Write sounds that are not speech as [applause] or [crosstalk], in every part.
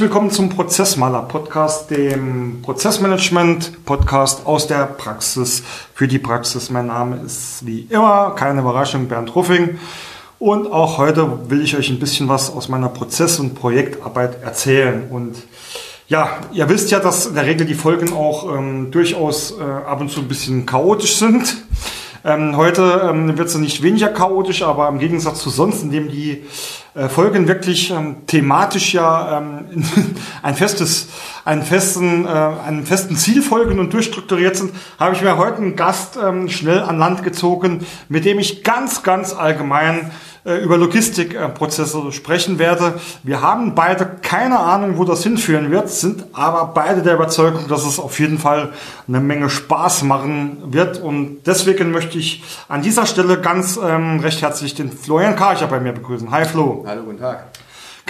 Herzlich willkommen zum Prozessmaler Podcast, dem Prozessmanagement Podcast aus der Praxis für die Praxis. Mein Name ist wie immer, keine Überraschung, Bernd Ruffing. Und auch heute will ich euch ein bisschen was aus meiner Prozess- und Projektarbeit erzählen. Und ja, ihr wisst ja, dass in der Regel die Folgen auch ähm, durchaus äh, ab und zu ein bisschen chaotisch sind. Ähm, heute ähm, wird es nicht weniger chaotisch, aber im Gegensatz zu sonst, indem die äh, Folgen wirklich ähm, thematisch ja ähm, [laughs] ein festes, einen festen, äh, einem festen Ziel folgen und durchstrukturiert sind, habe ich mir heute einen Gast ähm, schnell an Land gezogen, mit dem ich ganz, ganz allgemein über Logistikprozesse sprechen werde. Wir haben beide keine Ahnung, wo das hinführen wird, sind aber beide der Überzeugung, dass es auf jeden Fall eine Menge Spaß machen wird. Und deswegen möchte ich an dieser Stelle ganz ähm, recht herzlich den Florian Karcher bei mir begrüßen. Hi Flo. Hallo, guten Tag.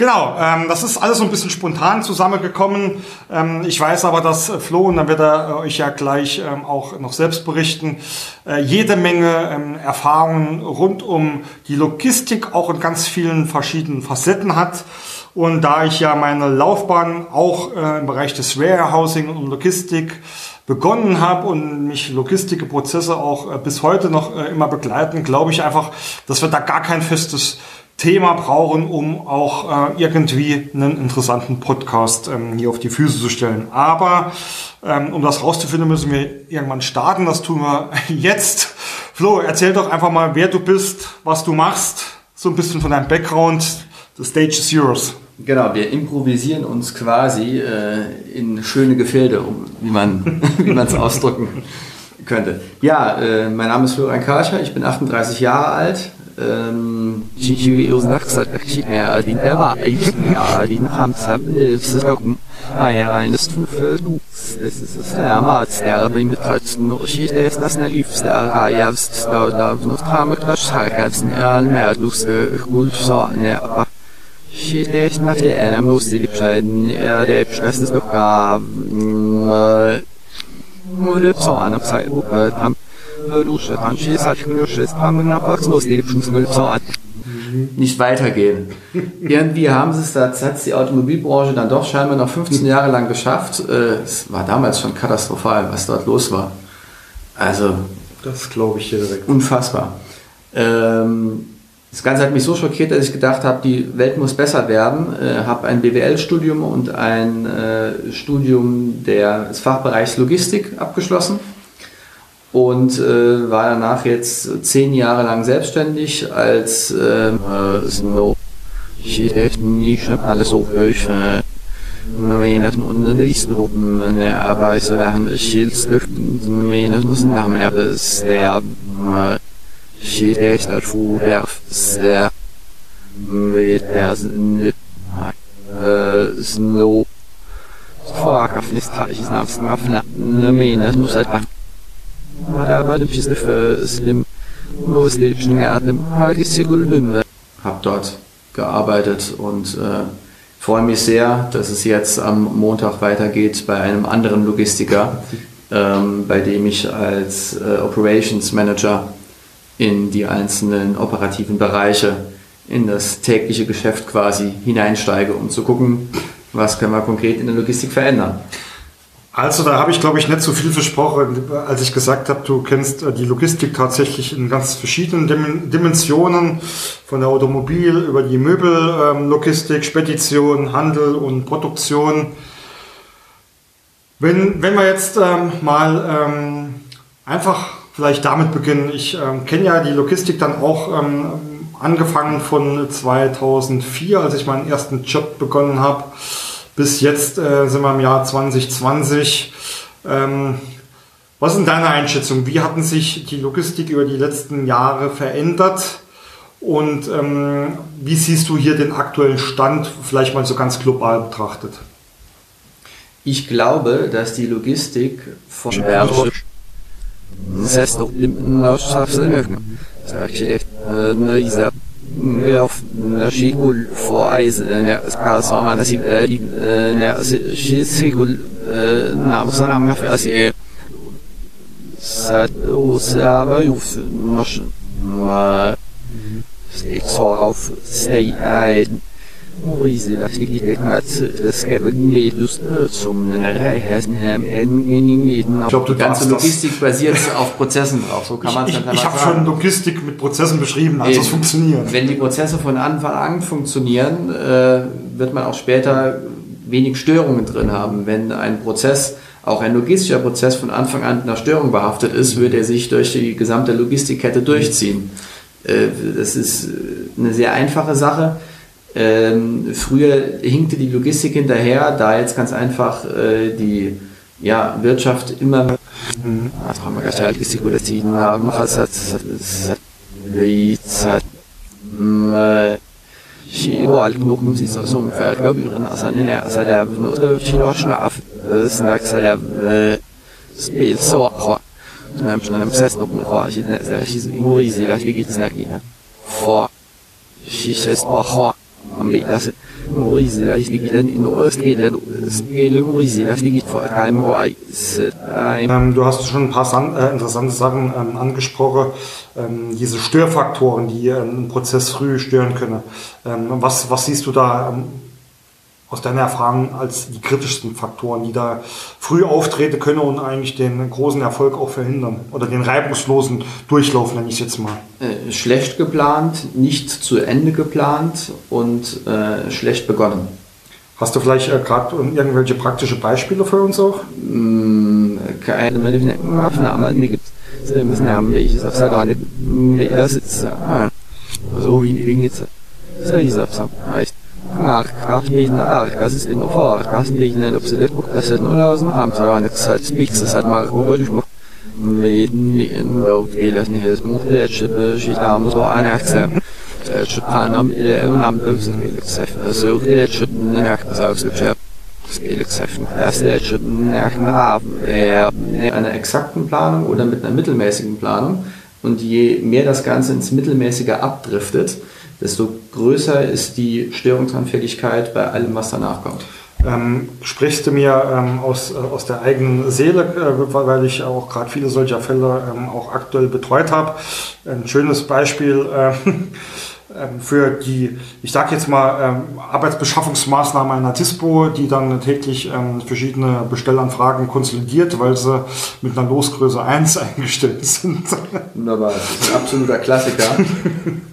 Genau, ähm, das ist alles so ein bisschen spontan zusammengekommen. Ähm, ich weiß aber, dass Flo, und dann wird er äh, euch ja gleich ähm, auch noch selbst berichten, äh, jede Menge ähm, Erfahrungen rund um die Logistik auch in ganz vielen verschiedenen Facetten hat. Und da ich ja meine Laufbahn auch äh, im Bereich des Warehousing und Logistik begonnen habe und mich Logistikprozesse auch äh, bis heute noch äh, immer begleiten, glaube ich einfach, dass wir da gar kein festes Thema brauchen, um auch äh, irgendwie einen interessanten Podcast ähm, hier auf die Füße zu stellen. Aber ähm, um das rauszufinden, müssen wir irgendwann starten. Das tun wir [laughs] jetzt. Flo, erzähl doch einfach mal, wer du bist, was du machst, so ein bisschen von deinem Background. The stage is yours. Genau, wir improvisieren uns quasi äh, in schöne Gefilde, um, wie man [laughs] wie es ausdrücken könnte. Ja, äh, mein Name ist Florian Karcher, ich bin 38 Jahre alt, din var din hamsamsrokken Ajainstufelustermatsterbi mit Kalzenurchidesnasnalivsterajavstaudavunutramaklasharkatsen erlmerdusse Shit, nach der einer muss die Bescheiden, er der Beschluss ist doch gar, wurde so an der Zeit, haben nicht weitergehen. Irgendwie haben sie es, da hat die Automobilbranche dann doch scheinbar noch 15 Jahre lang geschafft. Äh, es war damals schon katastrophal, was dort los war. Also. Das glaube ich hier direkt. Unfassbar. Ähm, das Ganze hat mich so schockiert, dass ich gedacht habe, die Welt muss besser werden. Äh, habe ein BWL-Studium und ein äh, Studium des Fachbereichs Logistik abgeschlossen und äh, war danach jetzt zehn Jahre lang selbstständig als ähm, äh, so nicht alles so durch Menen undervisningsgruppen arbeid werden skilsløften menen nærmere der skilter for menen muss halt habe dort gearbeitet und äh, freue mich sehr, dass es jetzt am Montag weitergeht bei einem anderen Logistiker, ähm, bei dem ich als äh, Operations Manager in die einzelnen operativen Bereiche, in das tägliche Geschäft quasi hineinsteige, um zu gucken, was können wir konkret in der Logistik verändern. Also da habe ich, glaube ich, nicht so viel versprochen, als ich gesagt habe, du kennst äh, die Logistik tatsächlich in ganz verschiedenen Dimensionen, von der Automobil über die Möbellogistik, Spedition, Handel und Produktion. Wenn, wenn wir jetzt ähm, mal ähm, einfach vielleicht damit beginnen, ich ähm, kenne ja die Logistik dann auch ähm, angefangen von 2004, als ich meinen ersten Job begonnen habe bis jetzt äh, sind wir im Jahr 2020. Ähm, was ist deine Einschätzung? Wie hatten sich die Logistik über die letzten Jahre verändert? Und ähm, wie siehst du hier den aktuellen Stand, vielleicht mal so ganz global betrachtet? Ich glaube, dass die Logistik von نشيكل فايز ناس أنا سيب أجيب ناس شي سيكل نعم صنع ما في أسئلة سات يوف مش ما Ich glaube, du Die ganze. Logistik basiert auf Prozessen drauf. So kann man es Ich, habe schon Logistik mit Prozessen beschrieben, also es funktioniert. Wenn die Prozesse von Anfang an funktionieren, äh, wird man auch später wenig Störungen drin haben. Wenn ein Prozess, auch ein logistischer Prozess von Anfang an mit einer Störung behaftet ist, wird er sich durch die gesamte Logistikkette durchziehen. Äh, das ist äh, eine sehr einfache Sache. Ähm, früher hinkte die Logistik hinterher, da jetzt ganz einfach äh, die ja, Wirtschaft immer Also gleich Logistik oder haben, was hat also ne also Sess noch mal ich sehr ist Moise das wie geht's nach hier vor Shishes Baha am das Moise das wie geht in Ostgele Spiel Moise das wie geht vor keinem Weiß Ähm, du hast schon ein paar äh, interessante Sachen ähm, angesprochen. Ähm, diese Störfaktoren, die einen Prozess früh stören können. Was, was siehst du da aus deiner Erfahrung als die kritischsten Faktoren, die da früh auftreten können und eigentlich den großen Erfolg auch verhindern? Oder den reibungslosen Durchlauf, nenne ich es jetzt mal. äh, schlecht geplant, nicht zu Ende geplant und äh, schlecht begonnen. Hast du vielleicht äh, gerade irgendwelche praktische Beispiele für uns auch? Keine so wie wegen jetzt. So ist das so. Heißt, nach Kraftwegen, das ist in der Fahrt, das ist nicht, ob sie das guckt, das ist nicht, das das mal in das muss der Schippe, ich habe so ein Akzent. Der Schippe am am so Schippe, der ausgeschärft. Das ist schon nach dem Abend. Ja, mit einer exakten Planung oder mit einer mittelmäßigen Planung. Und je mehr das Ganze ins Mittelmäßige abdriftet, desto größer ist die Störungsanfälligkeit bei allem, was danach kommt. Ähm, sprichst du mir ähm, aus, äh, aus der eigenen Seele, äh, weil ich auch gerade viele solcher Fälle ähm, auch aktuell betreut habe. Ein schönes Beispiel äh, [laughs] für die, ich sage jetzt mal, ähm, Arbeitsbeschaffungsmaßnahmen einer TISPO, die dann täglich ähm, verschiedene Bestellanfragen konsolidiert, weil sie mit einer Losgröße 1 [laughs] eingestellt sind. Wunderbar, das ist ein absoluter Klassiker. [laughs]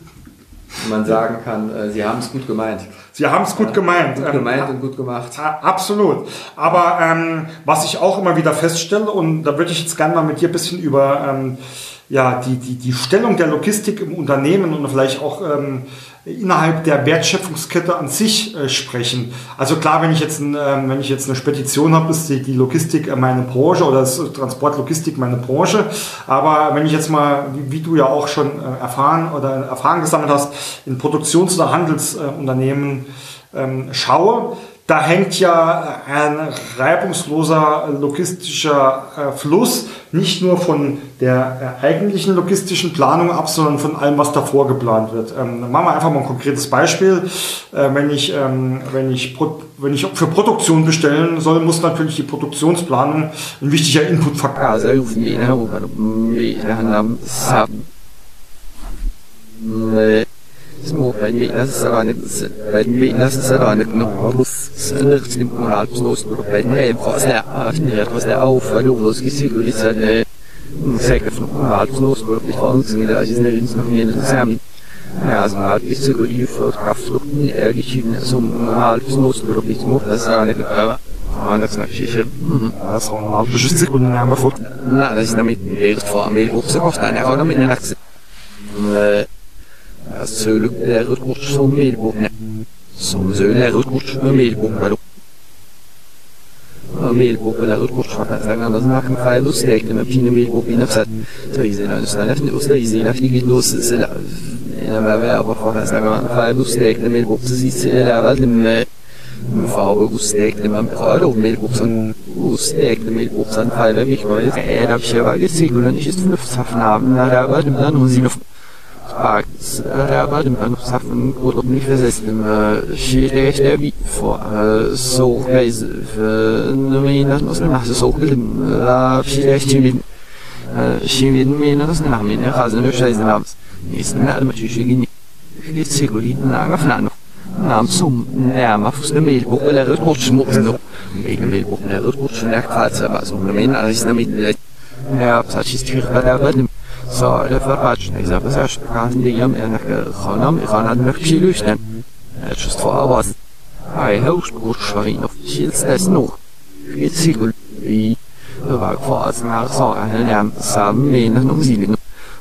Wo man sagen kann, äh, sie haben es gut gemeint. Sie haben es gut gemeint. Gut Ähm, gemeint und gut gemacht. Ja, Absolut. Aber ähm, was ich auch immer wieder feststelle, und da würde ich jetzt gerne mal mit dir ein bisschen über ähm, ja, die, die, die Stellung der Logistik im Unternehmen und vielleicht auch ähm, innerhalb der Wertschöpfungskette an sich äh, sprechen. Also klar, wenn ich jetzt, ein, ähm, wenn ich jetzt eine Spedition habe, ist die, die Logistik äh, meine Branche oder das Transportlogistik meine Branche. Aber wenn ich jetzt mal, wie, wie du ja auch schon äh, erfahren oder Erfahrung gesammelt hast, in Produktions- oder Handelsunternehmen ähm, schaue, da hängt ja ein reibungsloser logistischer äh, Fluss nicht nur von der äh, eigentlichen logistischen Planung ab, sondern von allem, was davor geplant wird. Ähm, machen wir einfach mal ein konkretes Beispiel. Äh, wenn, ich, ähm, wenn, ich wenn ich für Produktion bestellen soll, muss natürlich die Produktionsplanung ein wichtiger Inputfaktor sein. Also rufen die in Europa, wir så var det pengar så var det nog snart till moral på något på pengar fast det är fast det är av för då ska sig gå lite så säkert från moral på något på det fanns det där är inte så mycket sam Ja, also hat ich so gut für Kraftfluten ergeschieden zum moral på något på det små das är det Ja, das ist natürlich. Das ist auch eine Art Sekunden haben wir vor. Nej, das ist damit erst vor mir också kostar det har de inte lagt sig. Sølug er et kort som melbokene. Som søl er et kort med melbokene. Og melbokene er et kort for at jeg kan snakke med feil og stekte med pine melbokene oppsett. Så jeg sier at det er og så jeg sier at jeg ikke låser seg der. Jeg må være for at jeg kan feil og stekte melbokene så sier det er veldig med farve og stekte med prøver og melbokene. Og stekte melbokene feil og ikke var det. Jeg er ikke veldig sikker, men ikke fornuftshafen av den. Det er veldig med den og sier بعد ما نصف نقول ابني فزست ما شي ليش نبي فو سوق بيز فنمينا نصل نحس سوق لا شي ليش تمين شي من مين نصل نعمل خازن مش عايز نعمل يسمع ما Parks aber tym panów Safran podobnych zespół Średniowi for są rejzy w nominach nocnych są dla przyjaźni Şimdi minus namin hazını şeyz namız. Nisin alma çüşügini. Hiç sigurin nagafnanu. Namsum nema fusne mil bukulere tutsun mutlu. Mil mil bukulere tutsun ekfatsa basum. Min arisna mitlet. Ne yapsa çizgi kadar badım of skills es nog. Det sigul i det var kvar att så han närmar samman någon sidan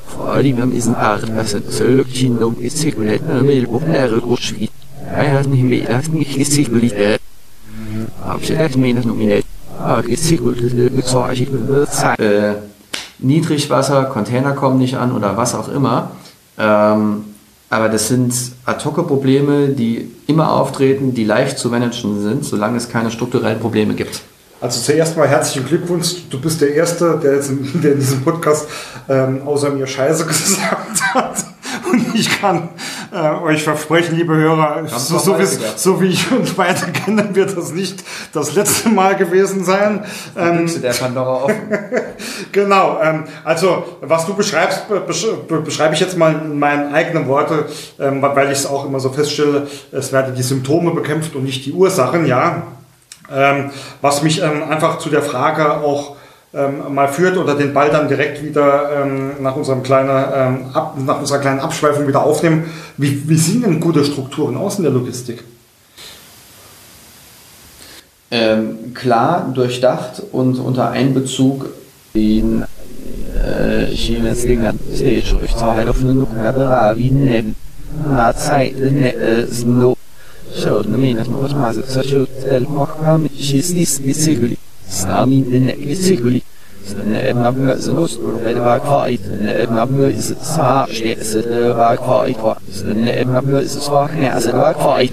fordi man is een aard als het zulk zien ook is zich net een meer op naar het rots schiet. Hij had niet meer, dat niet gezien beliet. Heb je echt meer nog niet? Ah, ist sich gut, Niedrigwasser, Container kommen nicht an oder was auch immer. Ähm, aber das sind Ad-Hoc-Probleme, die immer auftreten, die leicht zu managen sind, solange es keine strukturellen Probleme gibt. Also zuerst mal herzlichen Glückwunsch. Du bist der Erste, der, jetzt in, der in diesem Podcast ähm, außer mir Scheiße [laughs] gesagt hat. Und ich kann äh, euch versprechen, liebe Hörer, so, so, wie, so, wie, ich uns beide [laughs] kenne, wird das nicht das letzte Mal gewesen sein. Ähm, der Pandora offen. [laughs] genau. Ähm, also, was du beschreibst, beschreibe ich jetzt mal in meinen eigenen Worten, ähm, weil ich es auch immer so feststelle, es werden die Symptome bekämpft und nicht die Ursachen, ja. Ähm, was mich ähm, einfach zu der Frage auch ähm, mal führt oder den Ball dann direkt wieder ähm, nach, unserem kleinen, ähm, ab, nach unserer kleinen Abschweifung wieder aufnehmen. Wie, wie sehen denn gute Strukturen aus in der Logistik? Ähm, klar, durchdacht und unter Einbezug in Chemeslingan Sami ne isigli ne namu zenus ne ba kwai ist es is sa she is ne ba kwai kwa ne namu is swa ne as ba kwai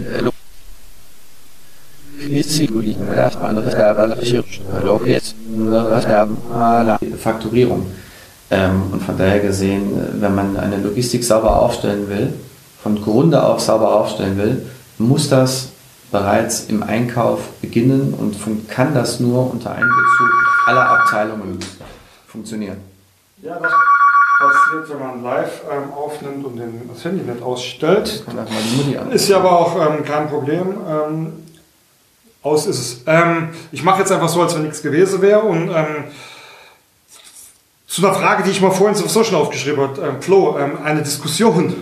isigli das man das da alle geschirrt hallo jetzt das haben la Fakturierung. Ähm, und von daher gesehen äh, wenn man eine Logistik sauber aufstellen will von Grunde auf sauber aufstellen will muss das bereits im Einkauf beginnen und kann das nur unter Einbezug aller Abteilungen funktionieren. Ja, das passiert, wenn man live ähm, aufnimmt und den, das Handy nicht ausstellt. Ist ja aber auch ähm, kein Problem. Ähm, aus ist es. Ähm, ich mache jetzt einfach so, als wenn nichts gewesen wäre und ähm, zu einer Frage, die ich mal vorhin sowieso schon aufgeschrieben habe, ähm, Flo, ähm, eine Diskussion,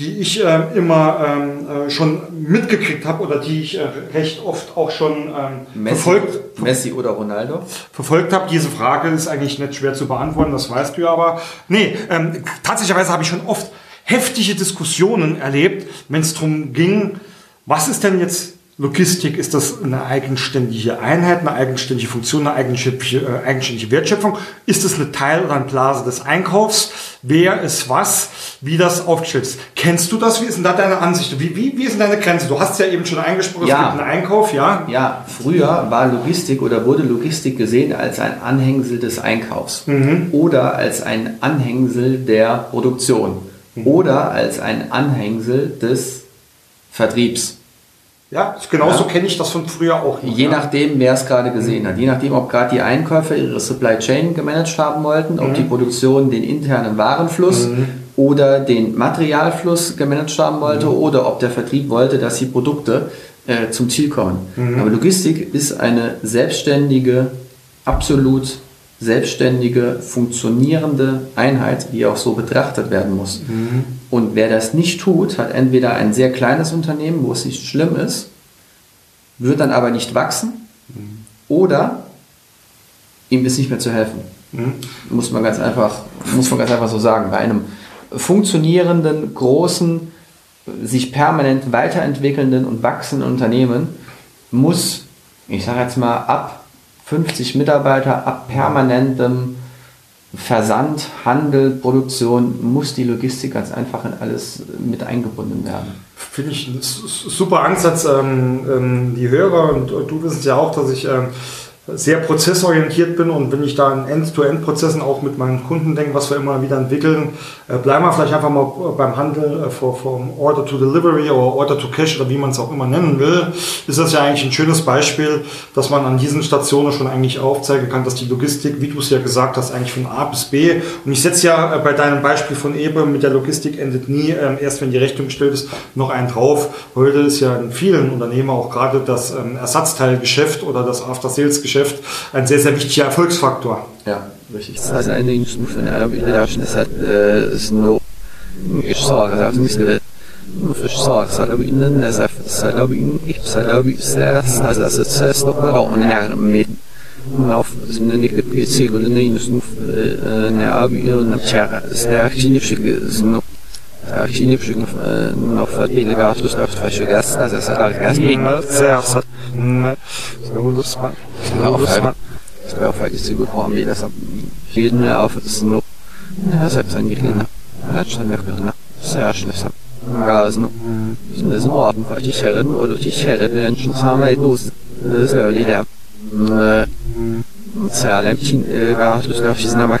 die ich ähm, immer ähm, äh, schon mitgekriegt habe oder die ich äh, recht oft auch schon ähm, Messi, verfolgt Messi oder Ronaldo verfolgt habe. Diese Frage ist eigentlich nicht schwer zu beantworten, das weißt du ja, aber nee, ähm, tatsächlich habe ich schon oft heftige Diskussionen erlebt, wenn es darum ging, was ist denn jetzt Logistik ist das eine eigenständige Einheit, eine eigenständige Funktion, eine eigenständige, äh, eigenständige Wertschöpfung? Ist es eine Teil oder ein Blase des Einkaufs? Wer ist was? Wie das aufgestellt ist? Kennst du das? Wie ist denn da deine Ansicht? Wie, wie, wie ist denn deine Grenze? Du hast ja eben schon eingesprochen, ja. es gibt einen Einkauf, ja? Ja, früher war Logistik oder wurde Logistik gesehen als ein Anhängsel des Einkaufs mhm. oder als ein Anhängsel der Produktion mhm. oder als ein Anhängsel des Vertriebs. Ja, genauso ja. kenne ich das von früher auch. Noch, Je ja. nachdem, wer es gerade gesehen hat. Je nachdem, ob gerade die Einkäufer ihre Supply Chain gemanagt haben wollten, mhm. ob die Produktion den internen Warenfluss mhm. oder den Materialfluss gemanagt haben wollte mhm. oder ob der Vertrieb wollte, dass die Produkte äh, zum Ziel kommen. Mhm. Aber Logistik ist eine selbstständige, absolut selbstständige, funktionierende Einheit, die auch so betrachtet werden muss. Und wer das nicht tut, hat entweder ein sehr kleines Unternehmen, wo es nicht schlimm ist, wird dann aber nicht wachsen mhm. oder ihm ist nicht mehr zu helfen. Mhm. Muss man ganz einfach, muss man ganz einfach so sagen. Bei einem funktionierenden, großen, sich permanent weiterentwickelnden und wachsenden Unternehmen muss, ich sage jetzt mal, ab 50 Mitarbeiter ab permanentem Versand, Handel, Produktion muss die Logistik ganz einfach in alles mit eingebunden werden. Finde ich ein super Ansatz. Ähm, ähm, die Hörer und du wissen ja auch, dass ich ähm, sehr prozessorientiert bin und wenn ich da in End-to-End-Prozessen auch mit meinen Kunden denke, was wir immer wieder entwickeln, äh, bleiben wir vielleicht einfach mal beim Handel äh, vom Order to Delivery oder Order to Cash oder wie man es auch immer nennen will, ist das ja eigentlich ein schönes Beispiel, dass man an diesen Stationen schon eigentlich aufzeigen kann, dass die Logistik, wie du es ja gesagt hast, eigentlich von A bis B und ich setze ja äh, bei deinem Beispiel von Ebe mit der Logistik endet nie, ähm, erst wenn die Rechnung gestellt ist, noch einen drauf. Heute ist ja in vielen Unternehmen auch gerade das ähm, Ersatzteilgeschäft oder das After-Sales-Geschäft Geschäft ein sehr, sehr wichtiger Erfolgsfaktor. Ja, richtig. Das heißt, eine Stufe das hat es nur ich sage, das müsste ich sage, das hat ihnen das hat ihnen ich sage, das also das ist das doch auch mit auf nicht PC und eine Şimdi försöker man få ett billigare autostopp för 20 häst, alltså så där gas. Das wäre faktiskt so gut vor mir, dass jeden auf das nur. Ja, selbst ein Gelina. Ja, schon weg mit einer. Sehr schlecht. Rasen. Sind das nur Abend, weil die Herren oder die Herren Menschen haben ein Dos. Das wäre die der. Zerlämpchen, gar nicht, das darf ich nicht machen.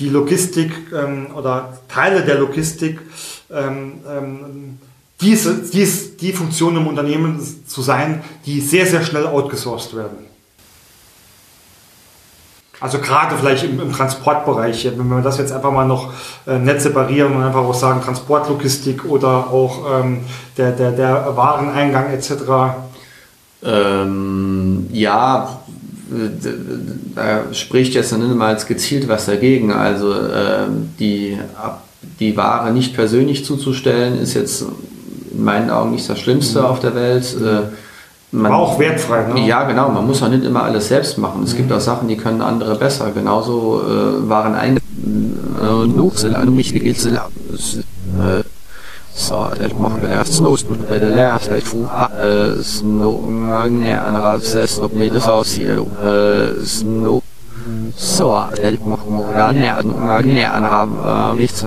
die Logistik ähm, oder Teile der Logistik ähm, ähm, diese, dies, die Funktion im Unternehmen zu sein, die sehr, sehr schnell outgesourced werden. Also gerade vielleicht im, im, Transportbereich, wenn wir das jetzt einfach mal noch äh, nett separieren und einfach auch sagen Transportlogistik oder auch ähm, der, der, der Wareneingang etc. Ähm, ja, da spricht jetzt niemals gezielt was dagegen. Also äh, die, die Ware nicht persönlich zuzustellen, ist jetzt in meinen Augen nicht das Schlimmste mhm. auf der Welt. Äh, man, auch wertfrei, ne? Ja, genau. Man muss auch nicht immer alles selbst machen. Es mhm. gibt auch Sachen, die können andere besser. Genauso äh, waren ein äh, så det måtte være snowspoon på det der, så jeg tror snow mange andre så med det så siger du snow så det måtte være nær mange andre lidt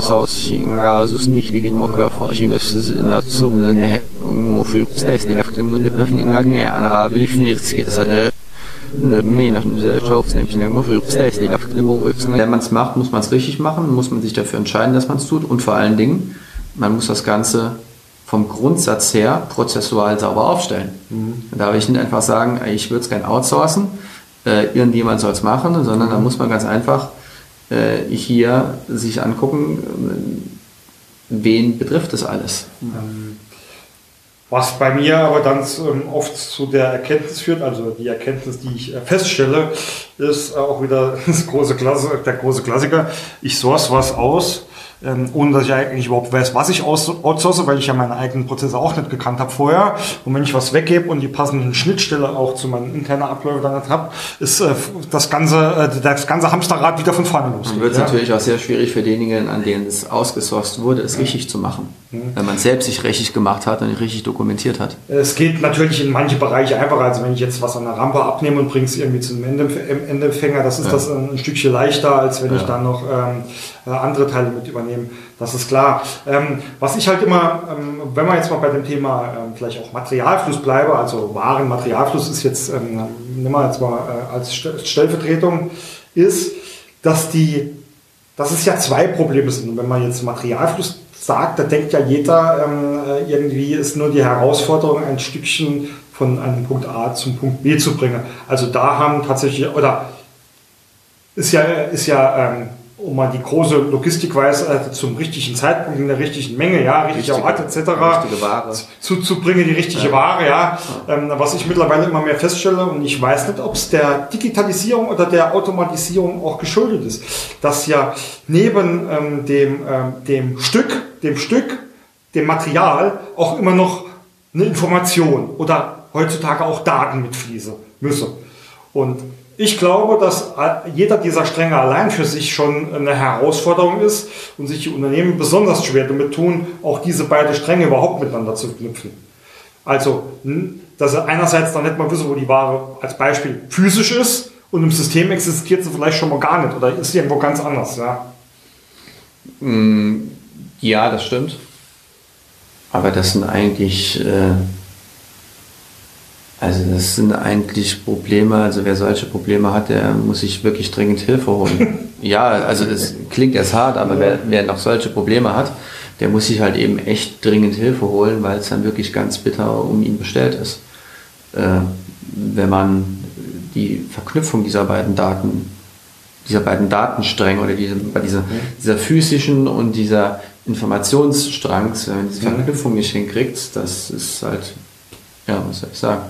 så siger så snicklig må gøre for at sige at så den må føle sig det efter men det behøver ikke mange andre vil finde det så det Wenn man es macht, muss man es richtig machen, muss man sich dafür entscheiden, dass man es tut und vor allen Dingen man muss das Ganze vom Grundsatz her prozessual sauber aufstellen. Mhm. Da darf ich nicht einfach sagen, ich würde es gerne outsourcen, äh, irgendjemand soll es machen, sondern mhm. da muss man ganz einfach äh, hier sich angucken, wen betrifft das alles. Mhm. Was bei mir aber dann ähm, oft zu der Erkenntnis führt, also die Erkenntnis, die ich äh, feststelle, ist auch wieder [laughs] das große Klasse, der große Klassiker. Ich source was aus, ähm, ohne dass ich eigentlich überhaupt weiß, was ich outsource, weil ich ja meine eigenen Prozesse auch nicht gekannt habe vorher. Und wenn ich was weggebe und die passenden Schnittstelle auch zu meinen internen Abläufen dann nicht habe, ist äh, das ganze, äh, das ganze Hamsterrad wieder von vorne los. Dann wird es ja? natürlich auch sehr schwierig für diejenigen, an denen es ausgesourced wurde, es ja. richtig zu machen. Mhm. Wenn man selbst sich richtig gemacht hat und nicht richtig dokumentiert hat. Es geht natürlich in manche Bereiche einfacher. Also wenn ich jetzt was an der Rampe abnehme und bringe es irgendwie zum Endempfänger, das ist ja. das ein Stückchen leichter, als wenn ich dann noch ähm, äh, andere Teile mit übernehmen. Das ist klar. Ähm, was ich halt immer, ähm, wenn man jetzt mal bei dem Thema ähm, vielleicht auch Materialfluss bleibe, also Waren, Materialfluss ist jetzt, ähm, nehmen wir jetzt mal äh, als Stellvertretung, ist, dass die, dass es ja zwei Probleme sind. Und wenn man jetzt Materialfluss sagt, da denkt ja jeder, ähm, äh, irgendwie ist nur die Herausforderung, ein Stückchen von einem Punkt A zum Punkt B zu bringen. Also da haben tatsächlich, oder ist ja, ist ja ähm, um mal die große Logistikweise äh, zum richtigen Zeitpunkt in der richtigen Menge, ja, richtiger Ort etc. zuzubringen, die richtige ja. Ware, ja. ja. Ähm, was ich mittlerweile immer mehr feststelle und ich weiß nicht, ob es der Digitalisierung oder der Automatisierung auch geschuldet ist, dass ja neben ähm, dem, ähm, dem Stück, dem Stück, dem Material auch immer noch eine Information oder heutzutage auch Daten mitfließen müsse. Und Ich glaube, dass jeder dieser Stränge allein für sich schon eine Herausforderung ist und sich die Unternehmen besonders schwer damit tun, auch diese beiden Stränge überhaupt miteinander zu knüpfen. Also, dass sie einerseits dann nicht mal wissen, wo die Ware als Beispiel physisch ist und im System existiert sie vielleicht schon mal gar nicht oder ist irgendwo ganz anders. Ja, mm, ja das stimmt. Aber das sind eigentlich, äh, also das sind eigentlich Probleme, also wer solche Probleme hat, der muss sich wirklich dringend Hilfe holen. [laughs] ja, also das klingt erst hart, aber wer, wer noch solche Probleme hat, der muss sich halt eben echt dringend Hilfe holen, weil es dann wirklich ganz bitter um ihn bestellt ist. Äh, wenn man die Verknüpfung dieser beiden Daten, dieser beiden Datenstränge oder diese, dieser, dieser physischen und dieser Informationsstrangs, wenn man diese. Verknüpfung nicht hinkriegt, das ist halt, ja, was soll ich sagen?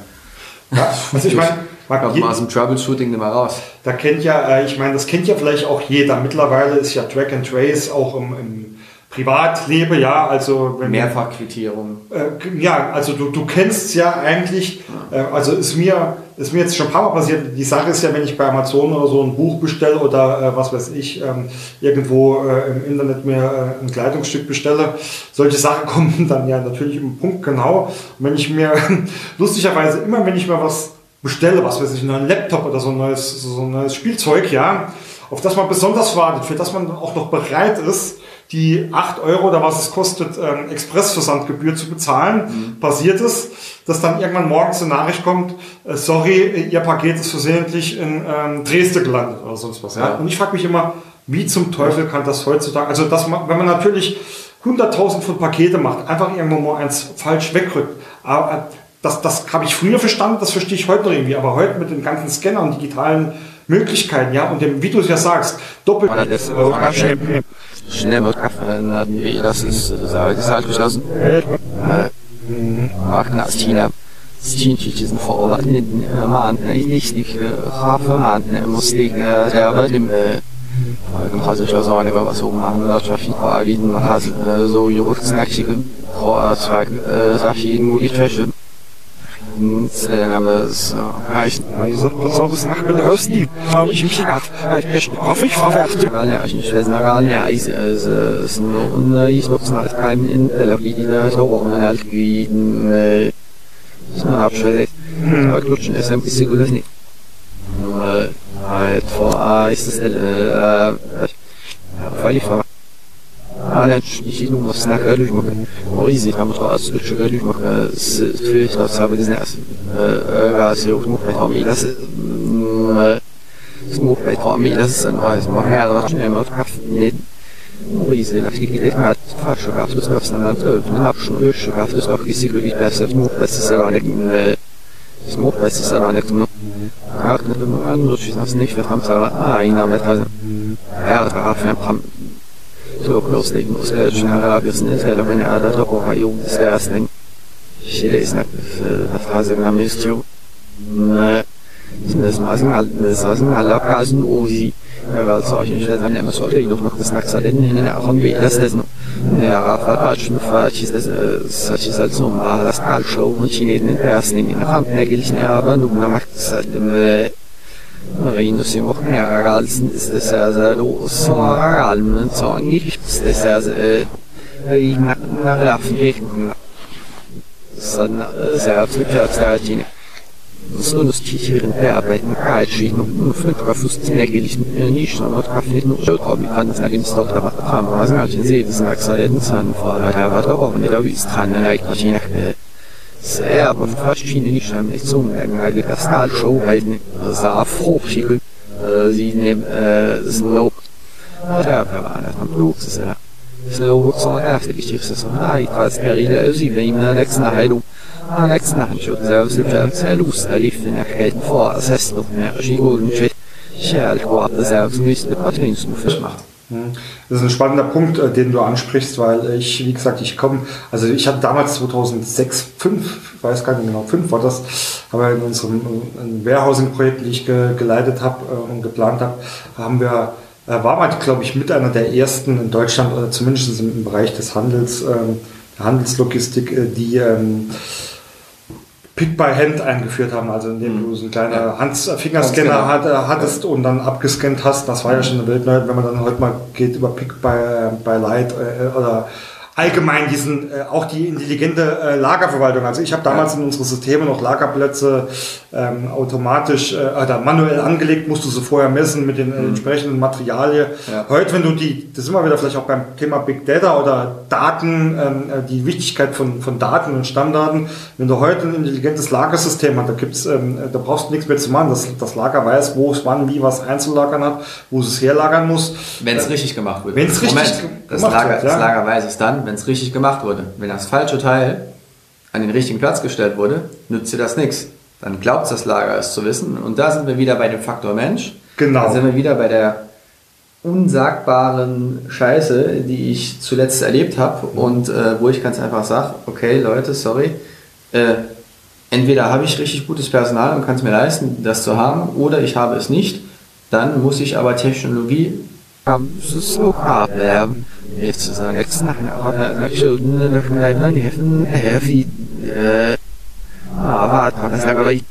Ja, also ich meine, man mal aus dem Troubleshooting nicht mehr raus. Da kennt ja, äh, ich meine, das kennt ja vielleicht auch jeder. Mittlerweile ist ja Track and Trace auch im, im privat lebe, ja, also wenn Mehrfachquittierung. Äh, ja, also du, du kennst ja eigentlich, äh, also ist mir ist mir jetzt schon ein paar Mal passiert. Die Sache ist ja, wenn ich bei Amazon oder so ein Buch bestelle oder äh, was weiß ich ähm, irgendwo äh, im Internet mir äh, ein Kleidungsstück bestelle, solche Sachen [laughs] kommen dann ja natürlich im Punkt genau. Und wenn ich mir [laughs] lustigerweise immer, wenn ich mir was bestelle, was weiß ich, einen neuen Laptop oder so ein neues so ein neues Spielzeug, ja, auf das man besonders wartet, für das man auch noch bereit ist die 8 Euro oder was es kostet, ähm, Expressversandgebühr zu bezahlen, mhm. passiert es, dass dann irgendwann morgens eine Nachricht kommt, äh, sorry, Ihr Paket ist versehentlich in ähm, Dresden gelandet oder sonst was. Ja. Ja? Und ich frage mich immer, wie zum Teufel kann das heutzutage, also man, wenn man natürlich 100.000 von Pakete macht, einfach irgendwo mal eins falsch wegrückt, aber äh, das, das habe ich früher verstanden, das verstehe ich heute noch irgendwie, aber heute mit den ganzen Scannern, digitalen Möglichkeiten, ja, und dem, wie du es ja sagst, doppelt. Schnell wird das ist, das ist halt geschlossen. Marken aus China. Stinchichen verordneten man nicht die Hafe man muss die der wird im also ich also eine was so machen Wirtschaft verarbeiten man hat so juristische Vortrag Sachen die Fäsche Zorgos nachbeloost habe ich mich gedacht. Ich hoffe, ich verwerte. Ja, ich nicht wissen, ja, ich es nur ich noch halt kein in der Video so und halt wie ist nur abschwellig. Aber klutschen ist ein bisschen gut nicht. Halt vor ist es äh weil ich war ich was nach machen riesig haben aus machen für das habe diesen das små familj sen har jag små herrar som är haft med riesig hat Fahrschafft ist auf seiner Abschnitt Schaft ist auch gesehen wie besser das ist aber nicht små das ist aber nicht nur andere ich nicht wir haben aber einer mit ja Loslegen muss er schon Arabien ist er wenn er da doch auch jung ist er ist nicht Chile ist nicht das Phase am ist jo das maßen halt das maßen alle Kasen Osi weil solche Stellen immer sollte ich doch noch das nach Salen in der Augen wie das ist ja Rafa schon falsch ist das das ist halt so mal das Show und Chinesen in der ersten in der Hand eigentlich aber nur macht es halt Ist also los Almen så nilps ist also i Nerven Sann sehr Twitter Sonstieren bearbeiten Kalschieden und fünffustnägeligen Nischen und Kaffee nur Schulkommen kann das allerdings doch der Rahmen was manchen See des Maxalenten Zahnfahrer doch auch nicht der Wüstran eigentlich nach sehr verschiedene Scheinrichtungen das Show halten sah fruchtig sie nehmen Snow Slow erste Geschichte als Perile sie wenn der nächsten Heilung nächsten Handschutz selbst Lust erlief den Erkälten vor das heißt noch mehr Skigolen selbst müsste Patrinus machen das ist ein spannender Punkt, äh, den du ansprichst, weil ich, wie gesagt, ich komme, also ich hatte damals 2006, 5, ich weiß gar nicht genau, 5 war das, aber in unserem Warehousing-Projekt, die ich ge, geleitet habe äh, und geplant habe, haben wir, äh, war man, glaube ich, mit einer der ersten in Deutschland, oder zumindest im Bereich des Handels, ähm, der Handelslogistik, die ähm, Pick by Hand eingeführt haben, also indem du so einen kleinen Ja. Hand Fingerscanner Handscanner. hat, äh, hattest und dann abgescannt hast. Das war ja schon eine Weltneuheit, wenn man dann heute mal geht über Pick by, by Light äh, oder allgemein diesen, äh, auch die intelligente äh, Lagerverwaltung. Also ich habe damals in unsere Systeme noch Lagerplätze ähm, automatisch äh, oder manuell angelegt, musst du sie vorher messen mit den äh, entsprechenden Materialien. Ja. Heute, wenn du die, das sind wir wieder vielleicht auch beim Thema Big Data oder Daten, ähm, äh, die Wichtigkeit von, von Daten und Stammdaten. Wenn du heute ein intelligentes Lagersystem hast, da gibt's, ähm, da brauchst du nichts mehr zu machen. Das, das Lager weiß, wo es wann, wie was einzulagern hat, wo es es herlagern muss. Wenn es richtig gemacht wurde. Wenn's richtig Moment, ge- das Lager, ja. das Lager weiß es dann, wenn es richtig gemacht wurde. Wenn das falsche Teil an den richtigen Platz gestellt wurde, nützt dir das nichts. Dann glaubt das Lager es zu wissen. Und da sind wir wieder bei dem Faktor Mensch. Genau. Da sind wir wieder bei der unsagbaren Scheiße, die ich zuletzt erlebt habe und äh, wo ich ganz einfach sage, okay Leute, sorry, äh, entweder habe ich richtig gutes Personal und kann es mir leisten, das zu haben, oder ich habe es nicht. Dann muss ich aber Technologie nach einer einer Neffen, wie, äh, aber das ich,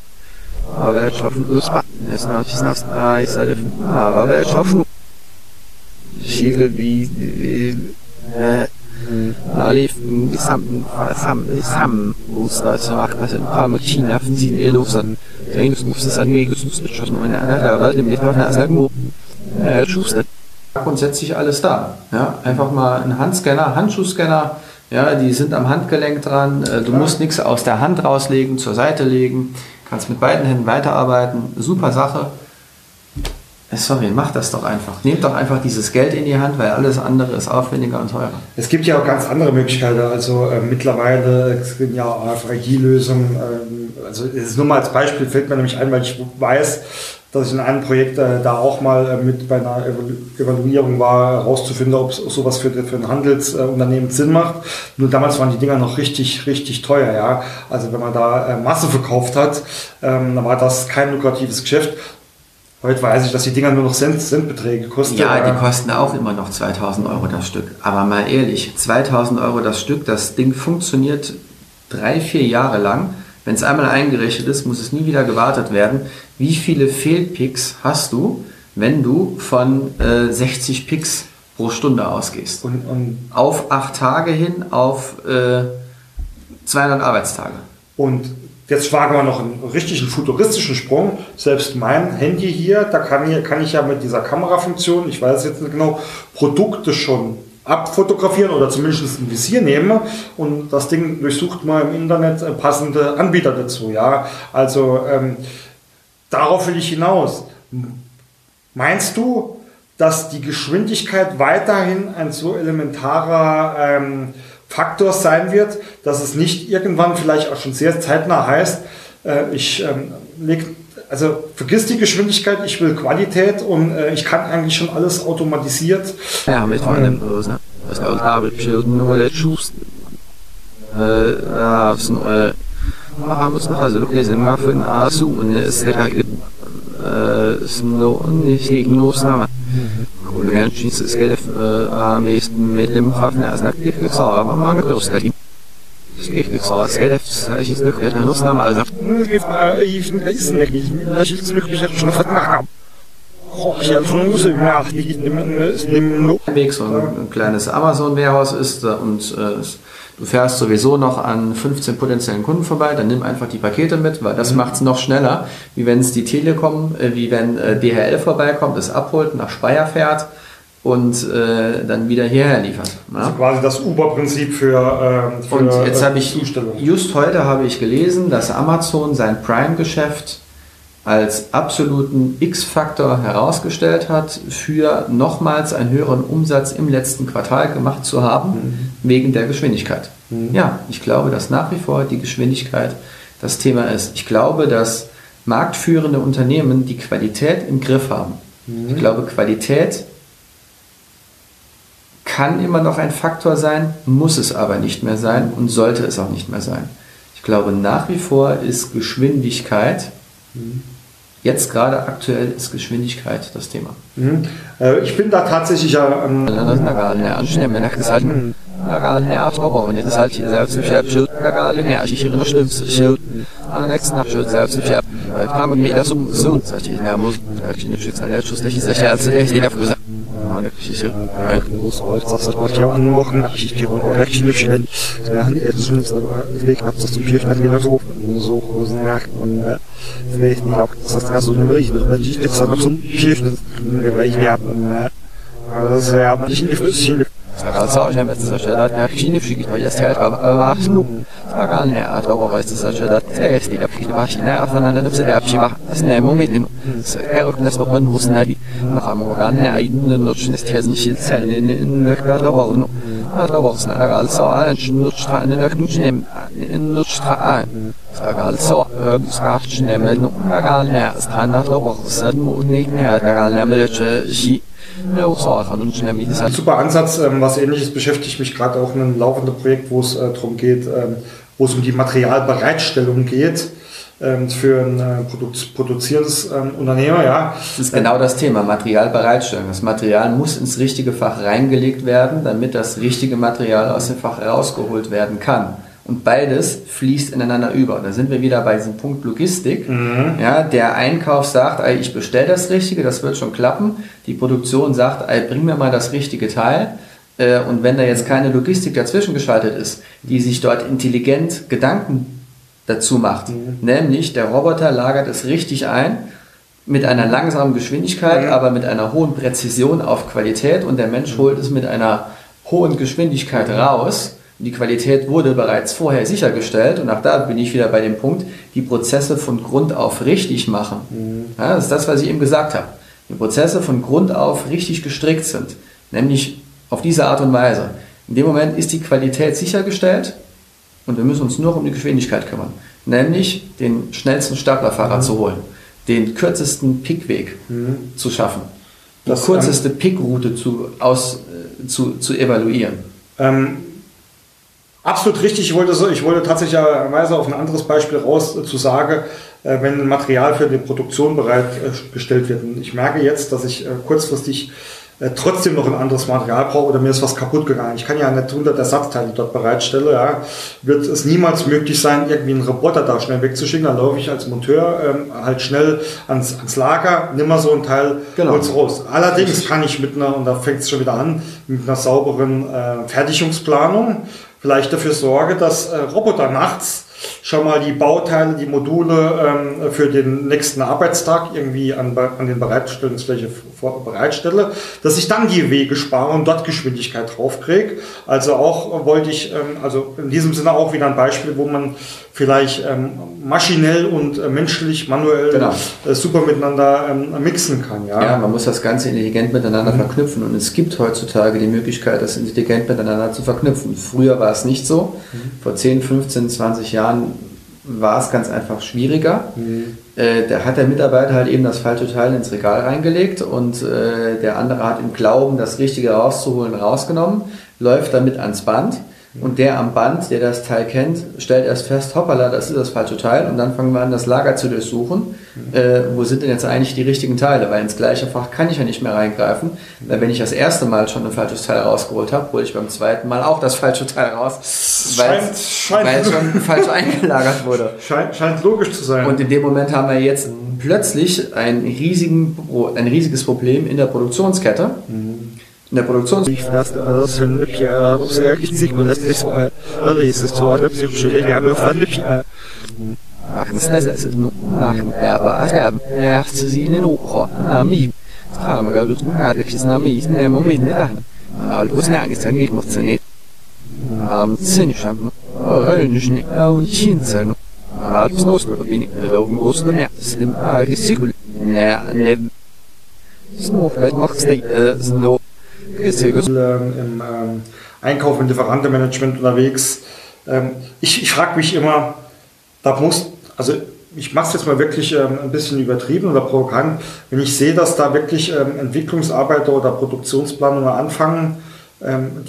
wir schaffen es, es ist nicht das Eis, aber wir schaffen Schiegel wie, äh, im gesamten Sam Sam Muster zu machen, was ein paar mit China von sie in los an. Dennis muss es an mir schon meine andere, aber dem wird man sagen, äh, Schuster. Grundsätzlich alles da. Ja, einfach mal ein Handscanner, Handschuhscanner, ja, die sind am Handgelenk dran. Äh, Du musst nichts aus der Hand rauslegen, zur Seite legen, kannst mit beiden Händen weiterarbeiten. Super Sache. Äh, Sorry, macht das doch einfach. Nehmt doch einfach dieses Geld in die Hand, weil alles andere ist aufwendiger und teurer. Es gibt ja auch ganz andere Möglichkeiten. Also äh, mittlerweile gibt ja RFID-Lösungen. Ähm, also es ist nur mal als Beispiel fällt mir nämlich ein, weil ich weiß, dass ich in einem Projekt äh, da auch mal äh, mit bei einer Evalu Evaluierung war, herauszufinden, ob sowas für, für ein Handelsunternehmen Sinn macht. Nur damals waren die Dinger noch richtig, richtig teuer. Ja, also wenn man da äh, Masse verkauft hat, ähm, dann war das kein lukratives Geschäft. Heute weiß ich, dass die Dinger nur noch Cent, Centbeträge kosten. Ja, Äh, die kosten auch immer noch 2000 Euro das Stück. Aber mal ehrlich, 2000 Euro das Stück, das Ding funktioniert drei, vier Jahre lang. Wenn es einmal eingerichtet ist, muss es nie wieder gewartet werden. Wie viele Fehlpicks hast du, wenn du von äh, 60 Picks pro Stunde ausgehst? und, und Auf acht Tage hin, auf äh, 200 Arbeitstage. Und jetzt wagen wir noch einen richtigen futuristischen Sprung. Selbst mein Handy hier, da kann, hier, kann ich ja mit dieser Kamerafunktion, ich weiß jetzt nicht genau, Produkte schon abfotografieren oder zumindest ein Visier nehmen und das Ding durchsucht mal im Internet äh, passende Anbieter dazu. Ja, also ähm, darauf will ich hinaus. Meinst du, dass die Geschwindigkeit weiterhin ein so elementarer ähm, Faktor sein wird, dass es nicht irgendwann vielleicht auch schon sehr zeitnah heißt, äh, ich ähm, leg, also vergiss die Geschwindigkeit, ich will Qualität und äh, ich kann eigentlich schon alles automatisiert. Ja, mit meinem Bösen. Das ist auch Arbeitsschilden, der Schuster. Äh, es noch, also, wirklich Weg so ein, ein kleines Amazon-Warehouse ist und äh, du fährst sowieso noch an 15 potenziellen Kunden vorbei, dann nimm einfach die Pakete mit, weil das macht es noch schneller, wie wenn es die Telekom, äh, wie wenn äh, DHL vorbeikommt, es abholt, nach Speyer fährt und äh, dann wieder hierher liefert. Ja? Also quasi das Uber-Prinzip für, ähm, für Und jetzt äh, habe ich, just heute habe ich gelesen, dass Amazon sein Prime-Geschäft als absoluten X-Faktor herausgestellt hat, für nochmals einen höheren Umsatz im letzten Quartal gemacht zu haben, wegen der Geschwindigkeit. Ja, ich glaube, dass nach wie vor die Geschwindigkeit das Thema ist. Ich glaube, dass marktführende Unternehmen die Qualität im Griff haben. Ich glaube, Qualität kann immer noch ein Faktor sein, muss es aber nicht mehr sein und sollte es auch nicht mehr sein. Ich glaube, nach wie vor ist Geschwindigkeit, jetzt gerade aktuell ist Geschwindigkeit das Thema. Mhm. Äh, ich bin da tatsächlich ja ähm, gesagt nagalne afrobo und das selbst ich habe schon nagalne ich ich noch stimmt so nächsten Tag schon selbst nicht ab. Ich kam mir das um so und sagte, ja, muss, ich nicht schützen, der Schuss, nicht, ich sage, als ich nicht gesagt. anmochen rechnischen Weg ab zum so so und Bier weil das nicht fliegt weil das halt aber nu gar ne aber weiß das zerstört ist die fliegt war China aufeinander das der Abschied macht das ne Moment in er und das man muss na die nach am organ ne einen nutzen ist hier nicht Zellen in in der aber no aber was nutzen in nutzt ein also sagt nehmen gar ne ist dann nach aber das nicht mehr gar ne mit ein super Ansatz. Ähm, was ähnliches beschäftigt mich gerade auch in einem laufenden Projekt, wo es äh, darum geht, ähm, wo es um die Materialbereitstellung geht für ein äh, produzierendes Unternehmer. Ja. Das ist genau das Thema, Materialbereitstellung. Das Material muss ins richtige Fach reingelegt werden, damit das richtige Material aus dem Fach rausgeholt werden kann. Und beides fließt ineinander über. Da sind wir wieder bei diesem Punkt Logistik. Mhm. Ja, der Einkauf sagt, ey, ich bestelle das Richtige, das wird schon klappen. Die Produktion sagt, ey, bring mir mal das richtige Teil. Äh, und wenn da jetzt keine Logistik dazwischen geschaltet ist, die sich dort intelligent Gedanken dazu macht, mhm. nämlich der Roboter lagert es richtig ein, mit einer langsamen Geschwindigkeit, mhm. aber mit einer hohen Präzision auf Qualität und der Mensch holt es mit einer hohen Geschwindigkeit raus die Qualität wurde bereits vorher sichergestellt und auch da bin ich wieder bei dem Punkt, die Prozesse von Grund auf richtig machen. Mhm. Ja, das ist das, was ich eben gesagt habe. Die Prozesse von Grund auf richtig gestrickt sind, nämlich auf diese Art und Weise. In dem Moment ist die Qualität sichergestellt und wir müssen uns nur um die Geschwindigkeit kümmern, nämlich den schnellsten Staplerfahrer mhm. zu holen, den kürzesten Pickweg mhm. zu schaffen, die das kürzeste Pickroute zu, aus, äh, zu, zu evaluieren. Ähm Absolut richtig. Ich wollte, so, ich wollte tatsächlicherweise auf ein anderes Beispiel raus äh, zu sagen, äh, wenn Material für die Produktion bereitgestellt wird. Und ich merke jetzt, dass ich kurzfristig trotzdem noch ein anderes Material brauche oder mir ist was kaputt gegangen. Ich kann ja nicht 100 Ersatzteile dort bereitstellen. Ja, wird es niemals möglich sein, irgendwie einen Roboter da schnell wegzuschicken. Dann laufe ich als Monteur ähm, halt schnell ans, ans Lager, nimm mal so ein Teil genau. hol's raus. Allerdings kann ich mit einer, und da fängt es schon wieder an, mit einer sauberen äh, Fertigungsplanung vielleicht dafür sorge, dass äh, Roboter nachts schon mal die Bauteile, die Module ähm, für den nächsten Arbeitstag irgendwie an, an den Bereitstellungsfläche bereitstelle, dass ich dann die Wege spare und dort Geschwindigkeit draufkriege. Also auch wollte ich, ähm, also in diesem Sinne auch wieder ein Beispiel, wo man vielleicht ähm, maschinell und äh, menschlich, manuell genau. äh, super miteinander ähm, mixen kann. Ja? ja, man muss das Ganze intelligent miteinander mhm. verknüpfen und es gibt heutzutage die Möglichkeit, das intelligent miteinander zu verknüpfen. Früher war es nicht so. Mhm. Vor 10, 15, 20 Jahren war es ganz einfach schwieriger. Mhm. Äh, da hat der Mitarbeiter halt eben das falsche Teil ins Regal reingelegt und äh, der andere hat im Glauben, das Richtige rauszuholen, rausgenommen, läuft damit ans Band und der am Band, der das Teil kennt, stellt erst fest, hoppala, das ist das falsche Teil. Und dann fangen wir an, das Lager zu durchsuchen. Mhm. Äh, wo sind denn jetzt eigentlich die richtigen Teile? Weil ins gleiche Fach kann ich ja nicht mehr reingreifen. Weil wenn ich das erste Mal schon ein falsches Teil rausgeholt habe, hole ich beim zweiten Mal auch das falsche Teil raus. Weil, scheint, weil es schon [laughs] falsch eingelagert wurde. Scheint, scheint, logisch zu sein. Und in dem Moment haben wir jetzt plötzlich ein, riesigen, ein riesiges Problem in der Produktionskette. Mhm in der Produktion. Ich das sehr sich und das ist alles ist so ja wir fanden das ist aber ja wir gut hat ich na mi ne moment ne al usna ist ja nicht. Am und es noch bin ich groß ne sind ah risiko ne ne Snowflake vielleicht macht es so ist hier ähm, im ähm, Einkauf und Lieferantenmanagement unterwegs. Ähm, ich ich frage mich immer, da muss, also ich mache es jetzt mal wirklich ähm, ein bisschen übertrieben oder provokant, wenn ich sehe, dass da wirklich ähm, Entwicklungsarbeiter oder Produktionsplanungen anfangen,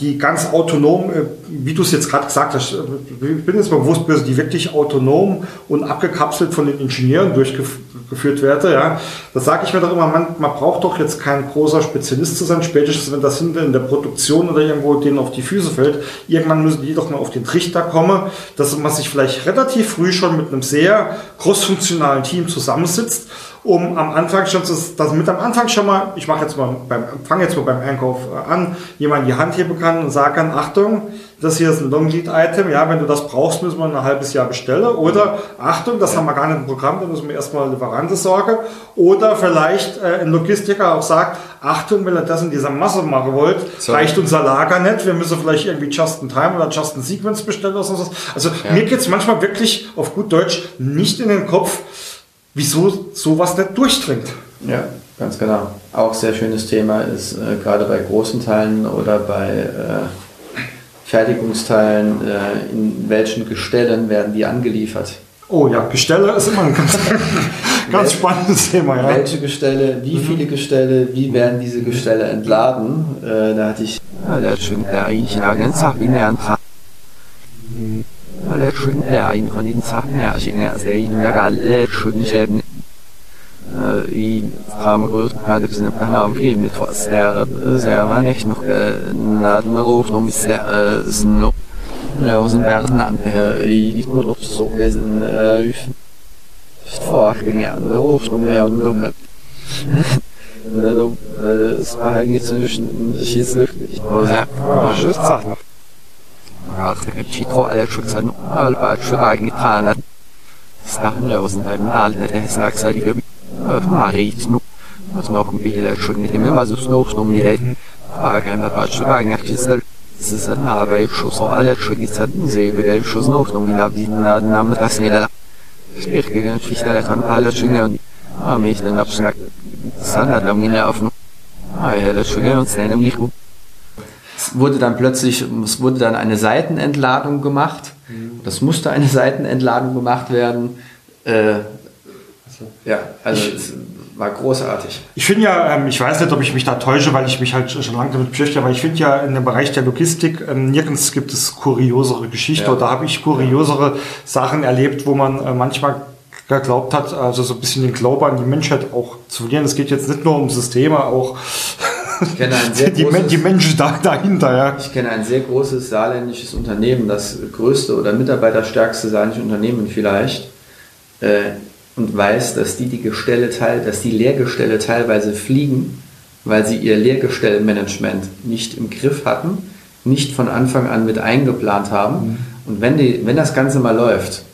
die ganz autonom, äh, wie du es jetzt gerade gesagt hast, ich bin jetzt bewusst böse, die wirklich autonom und abgekapselt von den Ingenieuren durchgeführt geführt werde, ja, da sage ich mir doch immer, man, man braucht doch jetzt kein großer Spezialist zu sein, spätestens wenn das hinter in der Produktion oder irgendwo denen auf die Füße fällt, irgendwann müssen die doch mal auf den Trichter kommen, dass man sich vielleicht relativ früh schon mit einem sehr crossfunktionalen Team zusammensitzt um am Anfang schon zu, dass mit am Anfang schon mal, ich mache jetzt mal beim, fange jetzt mal beim Einkauf äh, an, jemand die Hand heben kann und sagen kann, Achtung, das hier ist ein Long Lead Item, ja, wenn du das brauchst, müssen wir ein halbes Jahr bestellen. Oder Achtung, das haben wir gar nicht im Programm, da müssen wir erstmal Lieferante sorgen. Oder vielleicht äh, ein Logistiker auch sagt, Achtung, wenn ihr das in dieser Masse machen wollt, so. reicht unser Lager nicht, wir müssen vielleicht irgendwie Just in Time oder Just in Sequence bestellen oder so. Also ja. mir geht's manchmal wirklich auf gut Deutsch nicht in den Kopf, wieso sowas nicht durchdringt. Ja, ganz genau. Auch sehr schönes Thema ist äh, gerade bei großen Teilen oder bei äh, Fertigungsteilen, äh, in welchen Gestellen werden die angeliefert. Oh ja, Gestelle ist immer ein ganz, [laughs] ganz spannendes Thema. Ja. Welche Gestelle, wie mhm. viele Gestelle, wie werden diese Gestelle entladen? Äh, da hatte ich. Ja, der schön, der eigentlich in der lecz nie a inkonica nie a zinia z jej nara lecz nie i haben größten Teil des Nepal blieben etwas. Der, der äh, war nicht noch geladen gerufen, um ist der Snow. Aus dem Bergland, die nur noch so gewesen, vorgegangen, gerufen, um mehr und dumme. [laughs] Äh, es war eigentlich zwischen Schießlücken, ich muss sagen, Schiffssachen. Chitro Alexan Alba Churagitana Starlausen beim Al der Saxalige Marit nu was noch ein Bild schon nicht immer so noch noch mir Fragen der Churagen Chisel es ja wurde dann plötzlich, es wurde dann eine Seitenentladung gemacht. Das musste eine Seitenentladung gemacht werden. Äh, ja, also es war großartig. Ich finde ja, ähm, ich weiß nicht, ob ich mich da täusche, weil ich mich halt schon lange damit beschäftige, aber ich finde ja in dem Bereich der Logistik ähm, nirgends gibt es kuriosere Geschichten ja. oder habe ich kuriosere Sachen erlebt, wo man äh, manchmal geglaubt hat, also so ein bisschen den Glauben an die Menschheit auch zu verlieren. Es geht jetzt nicht nur um Systeme, auch ich kenne ein sehr [laughs] die, großes, die Menschen da, dahinter, ja. Ich kenne ein sehr großes saarländisches Unternehmen, das größte oder mitarbeiterstärkste saarländische Unternehmen vielleicht, äh, und weiß, dass die die Gestelle teil, dass die Lehrgestelle teilweise fliegen, weil sie ihr Lehrgestellmanagement nicht im Griff hatten, nicht von Anfang an mit eingeplant haben. Mhm. Und wenn, die, wenn das Ganze mal läuft,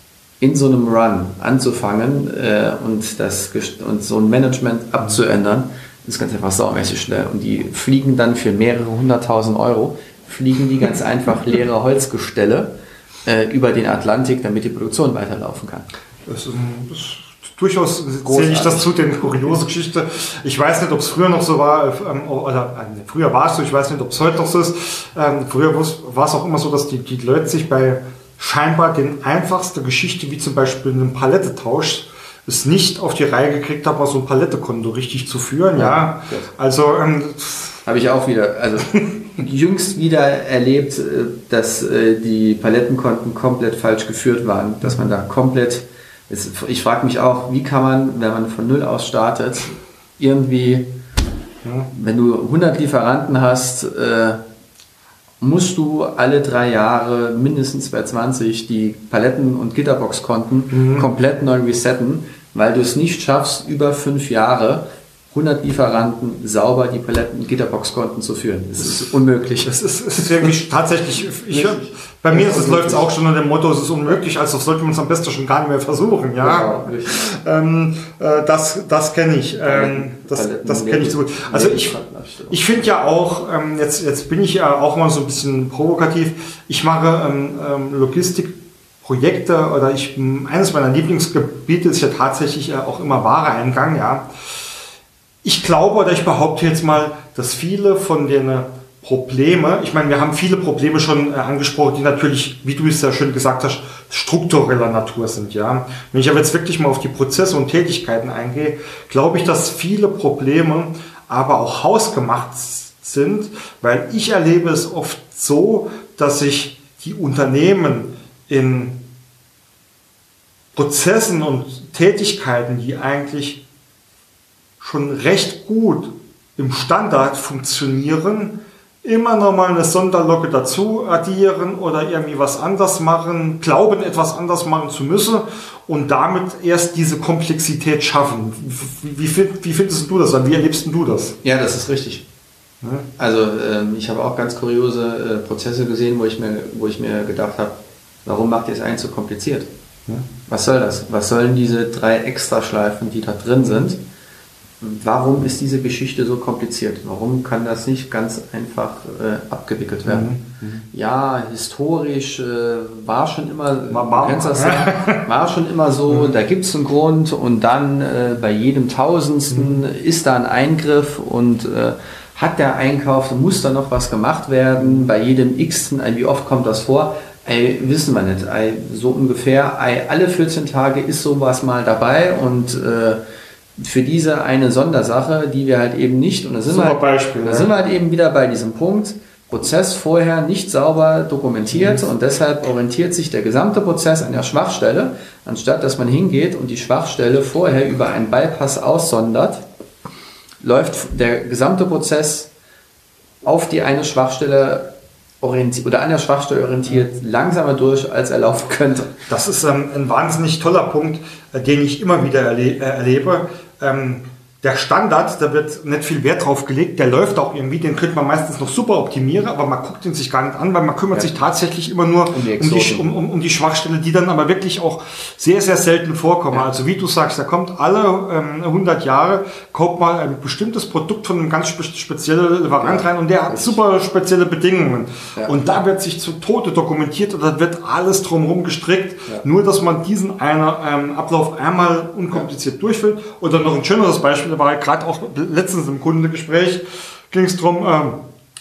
in so einem Run anzufangen äh, und, das, und so ein Management abzuändern, ist ganz einfach saumäßig schnell. Und die fliegen dann für mehrere hunderttausend Euro, fliegen die ganz einfach leere Holzgestelle äh, über den Atlantik, damit die Produktion weiterlaufen kann. Das ist, das ist durchaus sehe ich das zu, den kuriose Geschichte. Ich weiß nicht, ob es früher noch so war, ähm, oder äh, früher war es so, ich weiß nicht, ob es heute noch so ist. Ähm, früher war es auch immer so, dass die, die Leute sich bei scheinbar den einfachsten Geschichte, wie zum Beispiel einem Palettetausch, es nicht auf die Reihe gekriegt habe, so ein Palettekonto richtig zu führen. Ja, ja. also ähm, habe ich auch wieder, also [laughs] jüngst wieder erlebt, äh, dass äh, die Palettenkonten komplett falsch geführt waren, dass man da komplett, ich frage mich auch, wie kann man, wenn man von Null aus startet, irgendwie, ja. wenn du 100 Lieferanten hast, äh, musst du alle drei Jahre mindestens bei 20 die Paletten- und Gitterbox-Konten mhm. komplett neu resetten, weil du es nicht schaffst, über fünf Jahre 100 Lieferanten sauber die Paletten Gitterbox-Konten zu führen. Das ist unmöglich. Das ist, es ist irgendwie tatsächlich, ich, bei mir läuft es auch schon unter dem Motto, es ist unmöglich, also sollte man es am besten schon gar nicht mehr versuchen. Ja, genau, ähm, äh, das, das kenne ich. Ähm, das das kenne ich so gut. Also ich, ich finde ja auch, ähm, jetzt, jetzt bin ich ja auch mal so ein bisschen provokativ, ich mache ähm, ähm, Logistik Projekte oder ich, eines meiner Lieblingsgebiete ist ja tatsächlich äh, auch immer Wareeingang, ja. Ich glaube oder ich behaupte jetzt mal, dass viele von den äh, Probleme, ich meine, wir haben viele Probleme schon äh, angesprochen, die natürlich, wie du es ja schön gesagt hast, struktureller Natur sind, ja. Wenn ich aber jetzt wirklich mal auf die Prozesse und Tätigkeiten eingehe, glaube ich, dass viele Probleme aber auch hausgemacht sind, weil ich erlebe es oft so, dass sich die Unternehmen in Prozessen und Tätigkeiten, die eigentlich schon recht gut im Standard funktionieren, immer nochmal eine Sonderlocke dazu addieren oder irgendwie was anders machen, glauben etwas anders machen zu müssen und damit erst diese Komplexität schaffen. Wie, wie, wie findest du das? Wie erlebst du das? Ja, das ist richtig. Also ähm, ich habe auch ganz kuriose äh, Prozesse gesehen, wo ich mir, wo ich mir gedacht habe, warum macht ihr es eigentlich so kompliziert? Was soll das? Was sollen diese drei Extraschleifen, die da drin sind? Warum ist diese Geschichte so kompliziert? Warum kann das nicht ganz einfach äh, abgewickelt werden? Mhm. Ja, historisch äh, war schon immer, War- war- kennst das war schon immer so, da gibt es einen Grund und dann äh, bei jedem Tausendsten ist da ein Eingriff und äh, hat der Einkauf, muss da noch was gemacht werden, bei jedem x wie oft kommt das vor? Ey, wissen wir nicht. Ey, so ungefähr, ey, alle 14 Tage ist sowas mal dabei und äh, für diese eine Sondersache, die wir halt eben nicht, und da sind, wir halt, Beispiel, da ja. sind wir halt eben wieder bei diesem Punkt, Prozess vorher nicht sauber dokumentiert Mhm. und deshalb orientiert sich der gesamte Prozess an der Schwachstelle, anstatt dass man hingeht und die Schwachstelle vorher über einen Bypass aussondert, läuft der gesamte Prozess auf die eine Schwachstelle orientiert oder an der Schwachstelle orientiert langsamer durch, als er laufen könnte. Das ist ähm, ein wahnsinnig toller Punkt, äh, den ich immer wieder erle äh, erlebe. Ähm, der Standard, da wird nicht viel Wert drauf gelegt, der läuft auch irgendwie, den könnte man meistens noch super optimieren, aber man guckt ihn sich gar nicht an, weil man kümmert sich tatsächlich immer nur um die die, um, Exoten. um, um, die Schwachstelle, die dann aber wirklich auch sehr, sehr selten vorkommen. Also wie du sagst, da kommt alle ähm, 100 Jahre, kauft mal ein bestimmtes Produkt von einem ganz spe speziellen Lieferant rein und der hat super spezielle Bedingungen. Und da wird sich zu Tode dokumentiert und da wird alles drumherum gestrickt, nur dass man diesen einer, ähm, Ablauf einmal unkompliziert durchführt. Oder noch ein schöneres Beispiel, ja gerade auch letztens im Kundengespräch, ging es darum, ähm,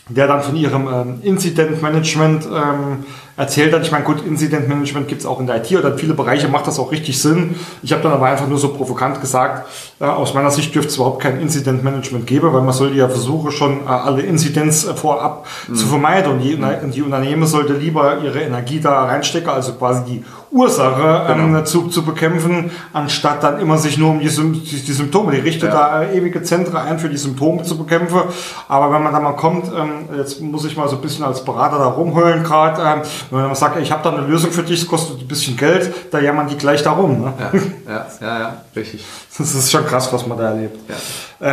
der dann von ihrem ähm, Incident Management ähm, erzählt hat. Ich meine, gut, Incident Management gibt es auch in der IT oder in viele Bereiche macht das auch richtig Sinn. Ich habe dann aber einfach nur so provokant gesagt, äh, aus meiner Sicht dürfte es überhaupt kein Incident Management geben, weil man sollte ja versuchen, schon äh, alle Incidents äh, vorab zu vermeiden und die, und die Unternehmen sollte lieber ihre Energie da reinstecken, also quasi die Ursache ähm, zu, zu bekämpfen, anstatt dann immer sich nur um die, Sym die, die Symptome, die richtet da äh, ewige Zentren ein für die Symptome zu bekämpfen. Aber wenn man da mal kommt, ähm, jetzt muss ich mal so ein bisschen als Berater da rumheulen gerade, ähm, wenn man sagt, ey, ich habe da eine Lösung für dich, es kostet ein bisschen Geld, da jammern die gleich darum. Ne? Ja, ja, ja, ja richtig. [laughs] Das ist schon krass, was man da erlebt. Ja.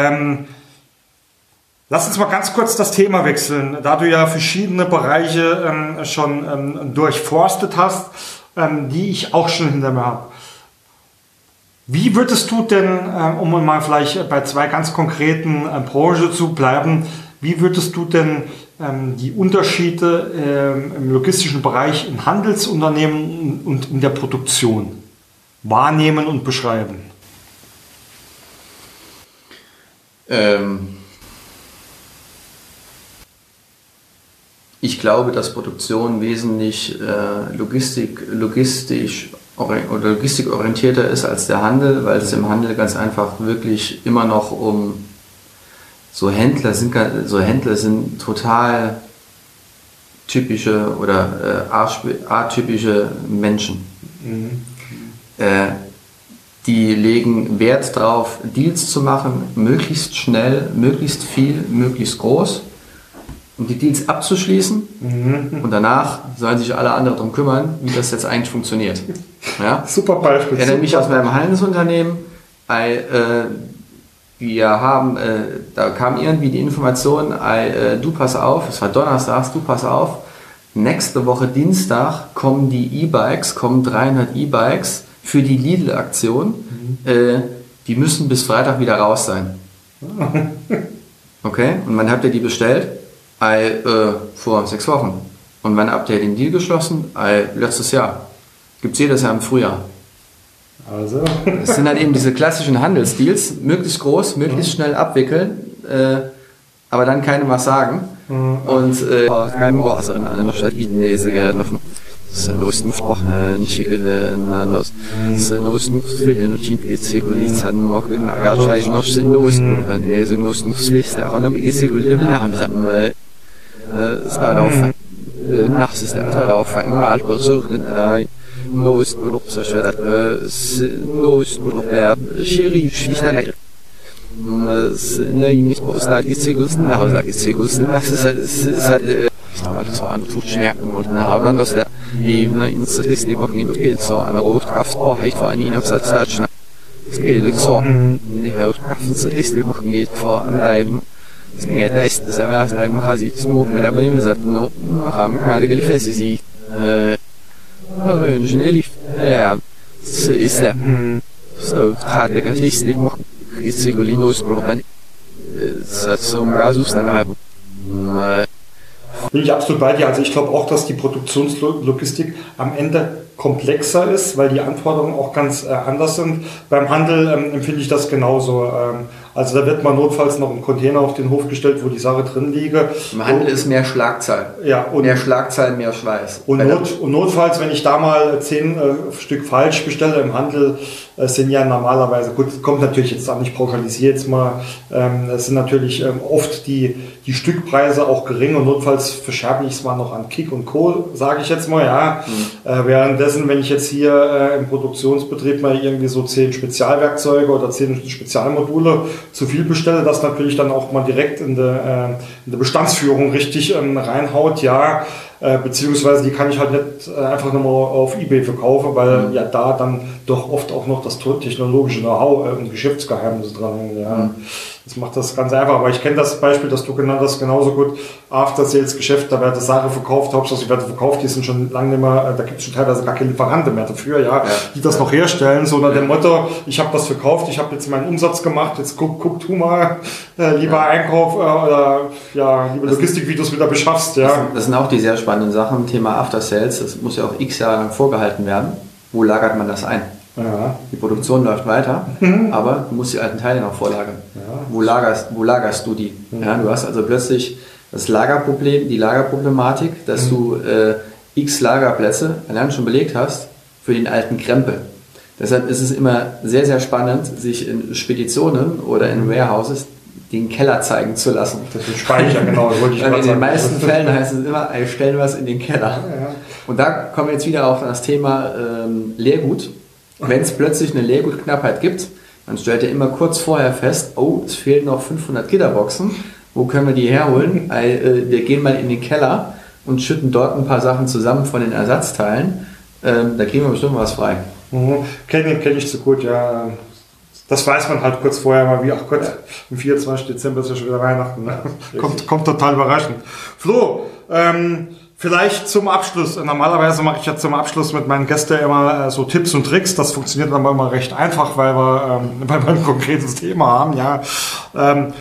Ähm, lass uns mal ganz kurz das Thema wechseln. Da du ja verschiedene Bereiche ähm, schon ähm, durchforstet hast, ähm, die ich auch schon hinter mir habe. Wie würdest du denn, ähm, um mal vielleicht bei zwei ganz konkreten äh, Branchen zu bleiben, wie würdest du denn ähm, die Unterschiede ähm, im logistischen Bereich in Handelsunternehmen und in der Produktion wahrnehmen und beschreiben? Ähm, ich glaube, dass Produktion wesentlich äh, Logistik, logistisch oder logistikorientierter ist als der Handel, weil es im Handel ganz einfach wirklich immer noch um so Händler sind so Händler sind total typische oder äh, atypische Menschen. Äh, die legen Wert drauf, Deals zu machen, möglichst schnell, möglichst viel, möglichst groß, um die Deals abzuschließen. Und danach sollen sich alle anderen darum kümmern, wie das jetzt eigentlich funktioniert. Ja? [laughs] Super Beispiel. Ich erinnere mich aus meinem Handelsunternehmen. Ei, äh, wir haben, äh, da kam irgendwie die Information, äh, du pass auf, es war Donnerstags, du pass auf, nächste Woche Dienstag kommen die E-Bikes, kommen 300 E-Bikes für die Lidl-Aktion. Äh, die müssen bis Freitag wieder raus sein. [laughs] Okay, und wann habt ihr die bestellt? Ei, äh, vor sechs Wochen. Und wann habt ihr den Deal geschlossen? Ei, letztes Jahr. Gibt's jedes Jahr im Frühjahr. Also, Es sind halt eben diese klassischen Handelsdeals, möglichst groß, möglichst schnell abwickeln, äh, aber dann keinem was sagen. Und äh, kein was in einer Stadt Inese gerne. Sen gesprochen, nicht anders. Sen Osten und Chinese Polizei noch in Agaschei noch Verantwortlichkeiten haben, dass der Ebene in Statistik und in Pilzer eine Rotkraft auch heißt für eine Inhaltszeichen. Es geht so, die Rotkraft in Statistik und geht vor einem Leben. Es geht echt, dass er mir sagen, man hat sich zum Mut mit der Bremen gesagt, nur haben keine Gefäße sich. Wünschen, er lief, ja, so ist er. So, hat er gar nicht, ich mach, ist Sigolinos Problem. Das hat so ein Rasus dann haben. Bin ich absolut bei dir. Also ich glaube auch, dass die Produktionslogistik am Ende komplexer ist, weil die Anforderungen auch ganz äh, anders sind. Beim Handel ähm, empfinde ich das genauso. Ähm, also da wird man notfalls noch ein Container auf den Hof gestellt, wo die Sache drin liege. Im Handel ist mehr Schlagzahl. Ja, und, mehr Schlagzahl, mehr Schweiß. Und, not, und notfalls, wenn ich da mal zehn äh, Stück falsch bestelle im Handel, äh, sind ja normalerweise, gut, kommt natürlich jetzt an, ich pauschalisiere jetzt mal, ähm, es sind natürlich ähm, oft die, die Stückpreise auch gering und notfalls verscherbe ich es mal noch an Kick und Co., sage ich jetzt mal, ja. Mhm. Äh, währenddessen, wenn ich jetzt hier äh, im Produktionsbetrieb mal irgendwie so zehn Spezialwerkzeuge oder zehn Spezialmodule zu viel bestelle, das natürlich dann auch mal direkt in der, äh, in der Bestandsführung richtig ähm, reinhaut, ja, äh, beziehungsweise die kann ich halt nicht äh, einfach nochmal auf Ebay verkaufen, weil mhm. ja da dann doch oft auch noch das technologische Know-how äh, und Geschäftsgeheimnis dran hängen, ja. Mhm. Das macht das ganz einfach. Aber ich kenne das Beispiel, das du genannt hast, genauso gut. After-Sales-Geschäft, da wird die Sache verkauft, Hauptsache sie werden verkauft, die sind schon lange nicht mehr, da gibt es schon teilweise gar keine Lieferanten mehr dafür, ja, ja. die das noch herstellen, so unter dem Motto, ich habe was verkauft, ich habe jetzt meinen Umsatz gemacht, jetzt guck, guck du mal, äh, lieber ja. Einkauf äh, oder ja, lieber Logistik, wie du es wieder beschaffst. Ja. Das, das sind auch die sehr spannenden Sachen. Thema After-Sales, das muss ja auch x Jahre lang vorgehalten werden. Wo lagert man das ein? Ja. Die Produktion läuft weiter, mhm. aber du musst die alten Teile noch vorlagern. Ja. Wo, lagerst, wo lagerst du die? Mhm. Ja, du hast also plötzlich das Lagerproblem, die Lagerproblematik, dass mhm. du äh, x Lagerplätze allein schon belegt hast für den alten Krempel. Deshalb ist es immer sehr, sehr spannend, sich in Speditionen oder in Warehouses den Keller zeigen zu lassen. Das ist Speicher, genau. Wollte ich [laughs] in den meisten Fällen heißt es immer, ey, stellen was in den Keller. Ja, Und da kommen wir jetzt wieder auf das Thema ähm, Leergut. Wenn es plötzlich eine Leergutknappheit gibt, dann stellt ihr immer kurz vorher fest, oh, es fehlen noch 500 Gitterboxen. Wo können wir die herholen? Äh, wir gehen mal in den Keller und schütten dort ein paar Sachen zusammen von den Ersatzteilen. Ähm, da kriegen wir bestimmt was frei. Mhm. Kenne kenn ich zu gut, ja. Das weiß man halt kurz vorher mal, wie, ach Gott, am 24. Dezember ist ja schon wieder Weihnachten. Ne? Kommt, kommt total überraschend. Flo, ähm, Vielleicht zum Abschluss. Normalerweise mache ich ja zum Abschluss mit meinen Gästen immer äh, so Tipps und Tricks. Das funktioniert dann immer recht einfach, weil wir, ähm, [laughs] weil wir ein konkretes Thema haben. Ja. Ähm,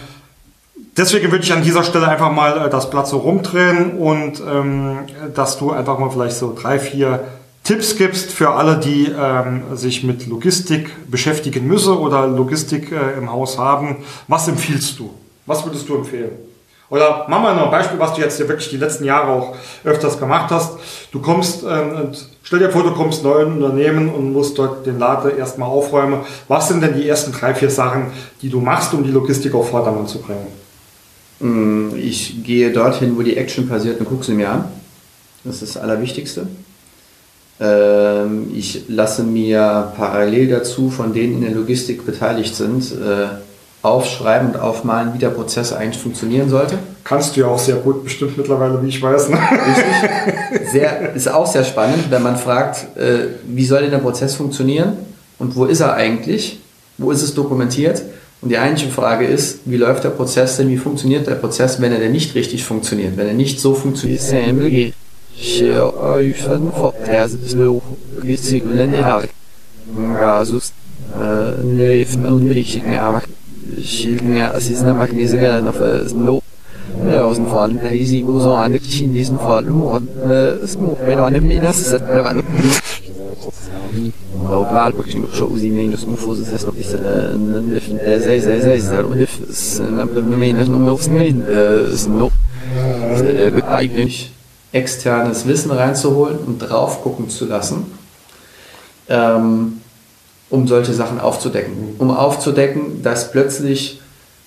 deswegen würde ich an dieser Stelle einfach mal äh, das Blatt so rumdrehen und ähm, dass du einfach mal vielleicht so drei, vier Tipps gibst für alle, die ähm, sich mit Logistik beschäftigen müssen oder Logistik äh, im Haus haben. Was empfiehlst du? Was würdest du empfehlen? Oder machen wir noch ein Beispiel, was du jetzt hier wirklich die letzten Jahre auch öfters gemacht hast. Du kommst ähm, und stell dir vor, du kommst neu in ein Unternehmen und musst dort den Lader erstmal aufräumen. Was sind denn die ersten drei, vier Sachen, die du machst, um die Logistik auf Vordermann zu bringen? Mm, ich gehe dorthin, wo die Action passiert und gucke sie mir an. Das ist das Allerwichtigste. Ähm, ich lasse mir parallel dazu von denen in der Logistik beteiligt sind, äh, aufschreiben und aufmalen, wie der Prozess eigentlich funktionieren sollte. Kannst du ja auch sehr gut, bestimmt mittlerweile, wie ich weiß. Ne? Richtig. [laughs] Sehr, ist auch sehr spannend, wenn man fragt, äh, wie soll denn der Prozess funktionieren und wo ist er eigentlich? Wo ist es dokumentiert? Und die eigentliche Frage ist, wie läuft der Prozess denn, wie funktioniert der Prozess, wenn er denn nicht richtig funktioniert, wenn er nicht so funktioniert? Silvia Assisna Magnesica na no aus dem Fall easy wo so an in diesem Fall små med an mina så sätter det vann لو بعد بكش شو زي نفس مفوز اساس نقيس نف زي زي زي زي ونفس نبدا بمين نفس مين سنو eigentlich externes Wissen reinzuholen und drauf gucken zu lassen. Ähm, um solche Sachen aufzudecken. Um aufzudecken, dass plötzlich,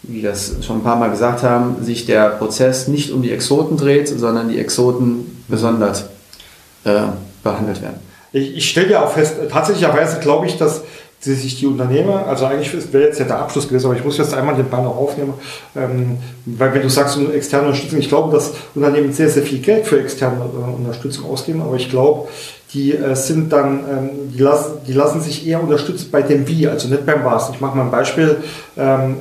wie wir das schon ein paar Mal gesagt haben, sich der Prozess nicht um die Exoten dreht, sondern die Exoten besonders äh, behandelt werden. ich, ich stelle ja auch fest, tatsächlicherweise glaube ich, dass sich die Unternehmer, also eigentlich wäre jetzt ja der Abschluss gewesen, aber ich muss jetzt einmal den Ball noch aufnehmen, ähm, weil wenn du sagst externe Unterstützung, ich glaube, dass Unternehmen sehr, sehr viel Geld für externe äh, Unterstützung ausgeben, aber ich glaube, die äh, sind dann, ähm, die, lassen, die lassen sich eher unterstützen bei dem Wie, also nicht beim Was. Ich mache mal ein Beispiel. Ähm,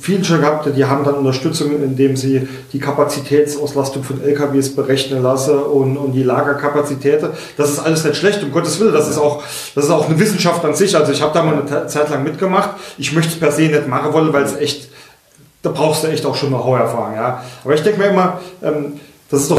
vielen schon gehabt, die haben dann Unterstützung, indem sie die Kapazitätsauslastung von LKWs berechnen lassen und, und die Lagerkapazität. Das ist alles nicht schlecht, um Gottes Willen. Das ist auch, das ist auch eine Wissenschaft an sich. Also ich habe da mal eine Zeit lang mitgemacht. Ich möchte es per se nicht machen wollen, weil es echt, da brauchst du echt auch schon eine hohe Erfahrung. Ja. Aber ich denke mir immer, ähm, das ist doch...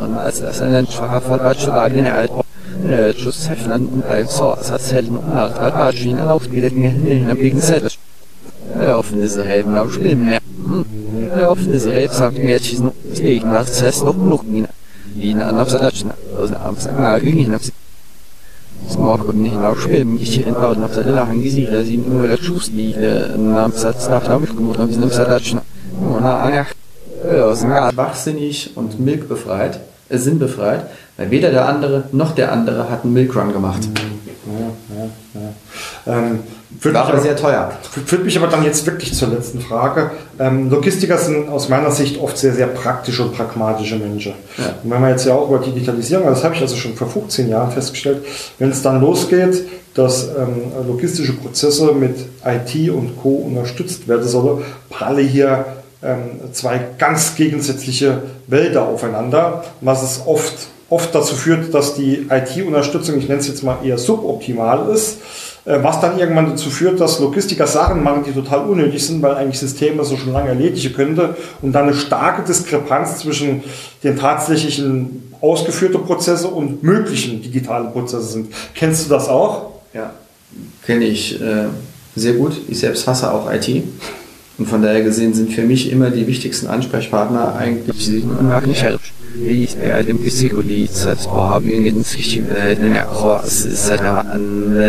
an nesminen nun am مثلا فقط بعدين تشوف لن so erzählen Argin aufgelegen gegen selbst offene Helden auf Spielen offene selbst sagt mir gegen das heißt noch noch Wien an Morgen nicht aufspielen ich entbauen auf der Lachen gesehen sind nur der Schuss die Namensatz nach damit gemacht haben sie Namensatz Wachsinnig und milkbefreit, äh, sinnbefreit, weil weder der andere noch der andere hat einen Milkrun gemacht. Ja, ja, ja. Ähm, War aber sehr teuer. Führt mich aber dann jetzt wirklich zur letzten Frage. Ähm, Logistiker sind aus meiner Sicht oft sehr, sehr praktische und pragmatische Menschen. Ja. Und wenn man jetzt ja auch über Digitalisierung, das habe ich also schon vor 15 Jahren festgestellt, wenn es dann losgeht, dass ähm, logistische Prozesse mit IT und Co. unterstützt werden sollen, pralle hier zwei ganz gegensätzliche Wälder aufeinander, was es oft, oft dazu führt, dass die IT-Unterstützung, ich nenne es jetzt mal eher suboptimal ist, äh, was dann irgendwann dazu führt, dass Logistiker Sachen machen, die total unnötig sind, weil eigentlich Systeme so schon lange erledigen könnte und dann eine starke Diskrepanz zwischen den tatsächlichen ausgeführten Prozesse und möglichen digitalen Prozesse sind. Kennst du das auch? Ja, kenne ich äh, sehr gut. Ich selbst hasse auch IT. Und von daher gesehen sind für mich immer die wichtigsten Ansprechpartner eigentlich die ja, dem Psychologie haben in sich an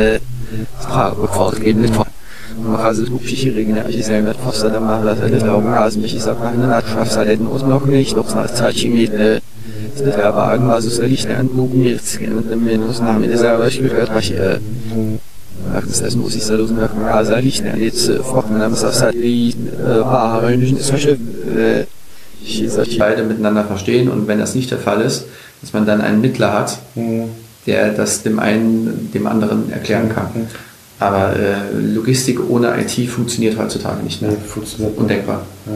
fortgehende also Psychiregene ich sehr mit fast der mal das eine Augen also mich ist auch eine Art Schafsalden aus noch nicht noch nach Zeichen der Wagen also soll ich an Bogen jetzt minus Name dieser ich gehört was das muss ich sagen, also ich jetzt fortgenommen haben, das halt die solche sich beide miteinander verstehen und wenn das nicht der Fall ist, dass man dann einen Mittler hat, der das dem einen dem anderen erklären kann. Aber äh, Logistik ohne IT funktioniert heutzutage nicht mehr. Nee, funktioniert Undenkbar. Ja.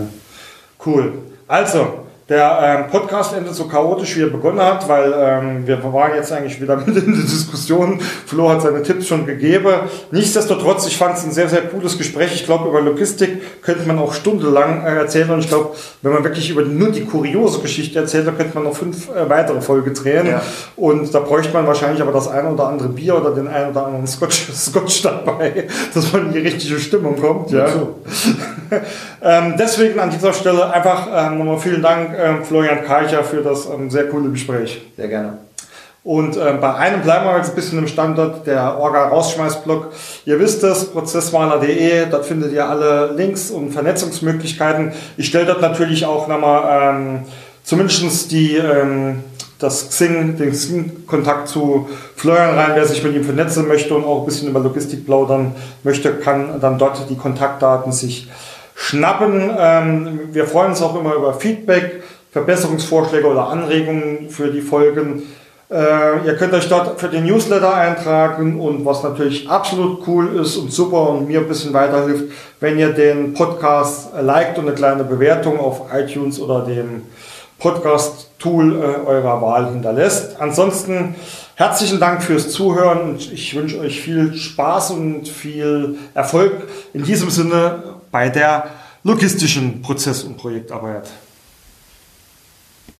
Cool. Also, der ähm, Podcast endet so chaotisch, wie er begonnen hat, weil ähm, wir waren jetzt eigentlich wieder [laughs] mit in der Diskussion. Flo hat seine Tipps schon gegeben. Nichtsdestotrotz, ich fand es ein sehr, sehr cooles Gespräch. Ich glaube, über Logistik könnte man auch stundenlang äh, erzählen. Und ich glaube, wenn man wirklich über nur die kuriose Geschichte erzählt, dann könnte man noch fünf äh, weitere Folgen drehen. Ja. Und da bräuchte man wahrscheinlich aber das eine oder andere Bier oder den einen oder anderen Scotch, [laughs] Scotch dabei, dass man in die richtige Stimmung kommt. Ja. So. [laughs] ähm, deswegen an dieser Stelle einfach ähm, nochmal vielen Dank ähm, Florian Karcher für das ähm, sehr coole Gespräch. Sehr gerne. Und äh, bei einem bleiben wir jetzt ein bisschen im Standort, der Orga-Rausschmeiß-Blog. Ihr wisst es, prozessmaler.de, dort findet ihr alle Links und Vernetzungsmöglichkeiten. Ich stelle dort natürlich auch nochmal ähm, zumindest die, ähm, das Xing, den Xing-Kontakt zu Florian rein. Wer sich mit ihm vernetzen möchte und auch ein bisschen über Logistik plaudern möchte, kann dann dort die Kontaktdaten sich schnappen. Ähm, wir freuen uns auch immer über Feedback, Verbesserungsvorschläge oder Anregungen für die Folgen. Äh, ihr könnt euch dort für den Newsletter eintragen und was natürlich absolut cool ist und super und mir ein bisschen weiterhilft, wenn ihr den Podcast liked und eine kleine Bewertung auf iTunes oder dem Podcast-Tool äh, eurer Wahl hinterlässt. Ansonsten herzlichen Dank fürs Zuhören und ich wünsche euch viel Spaß und viel Erfolg in diesem Sinne bei der logistischen Prozess- und Projektarbeit.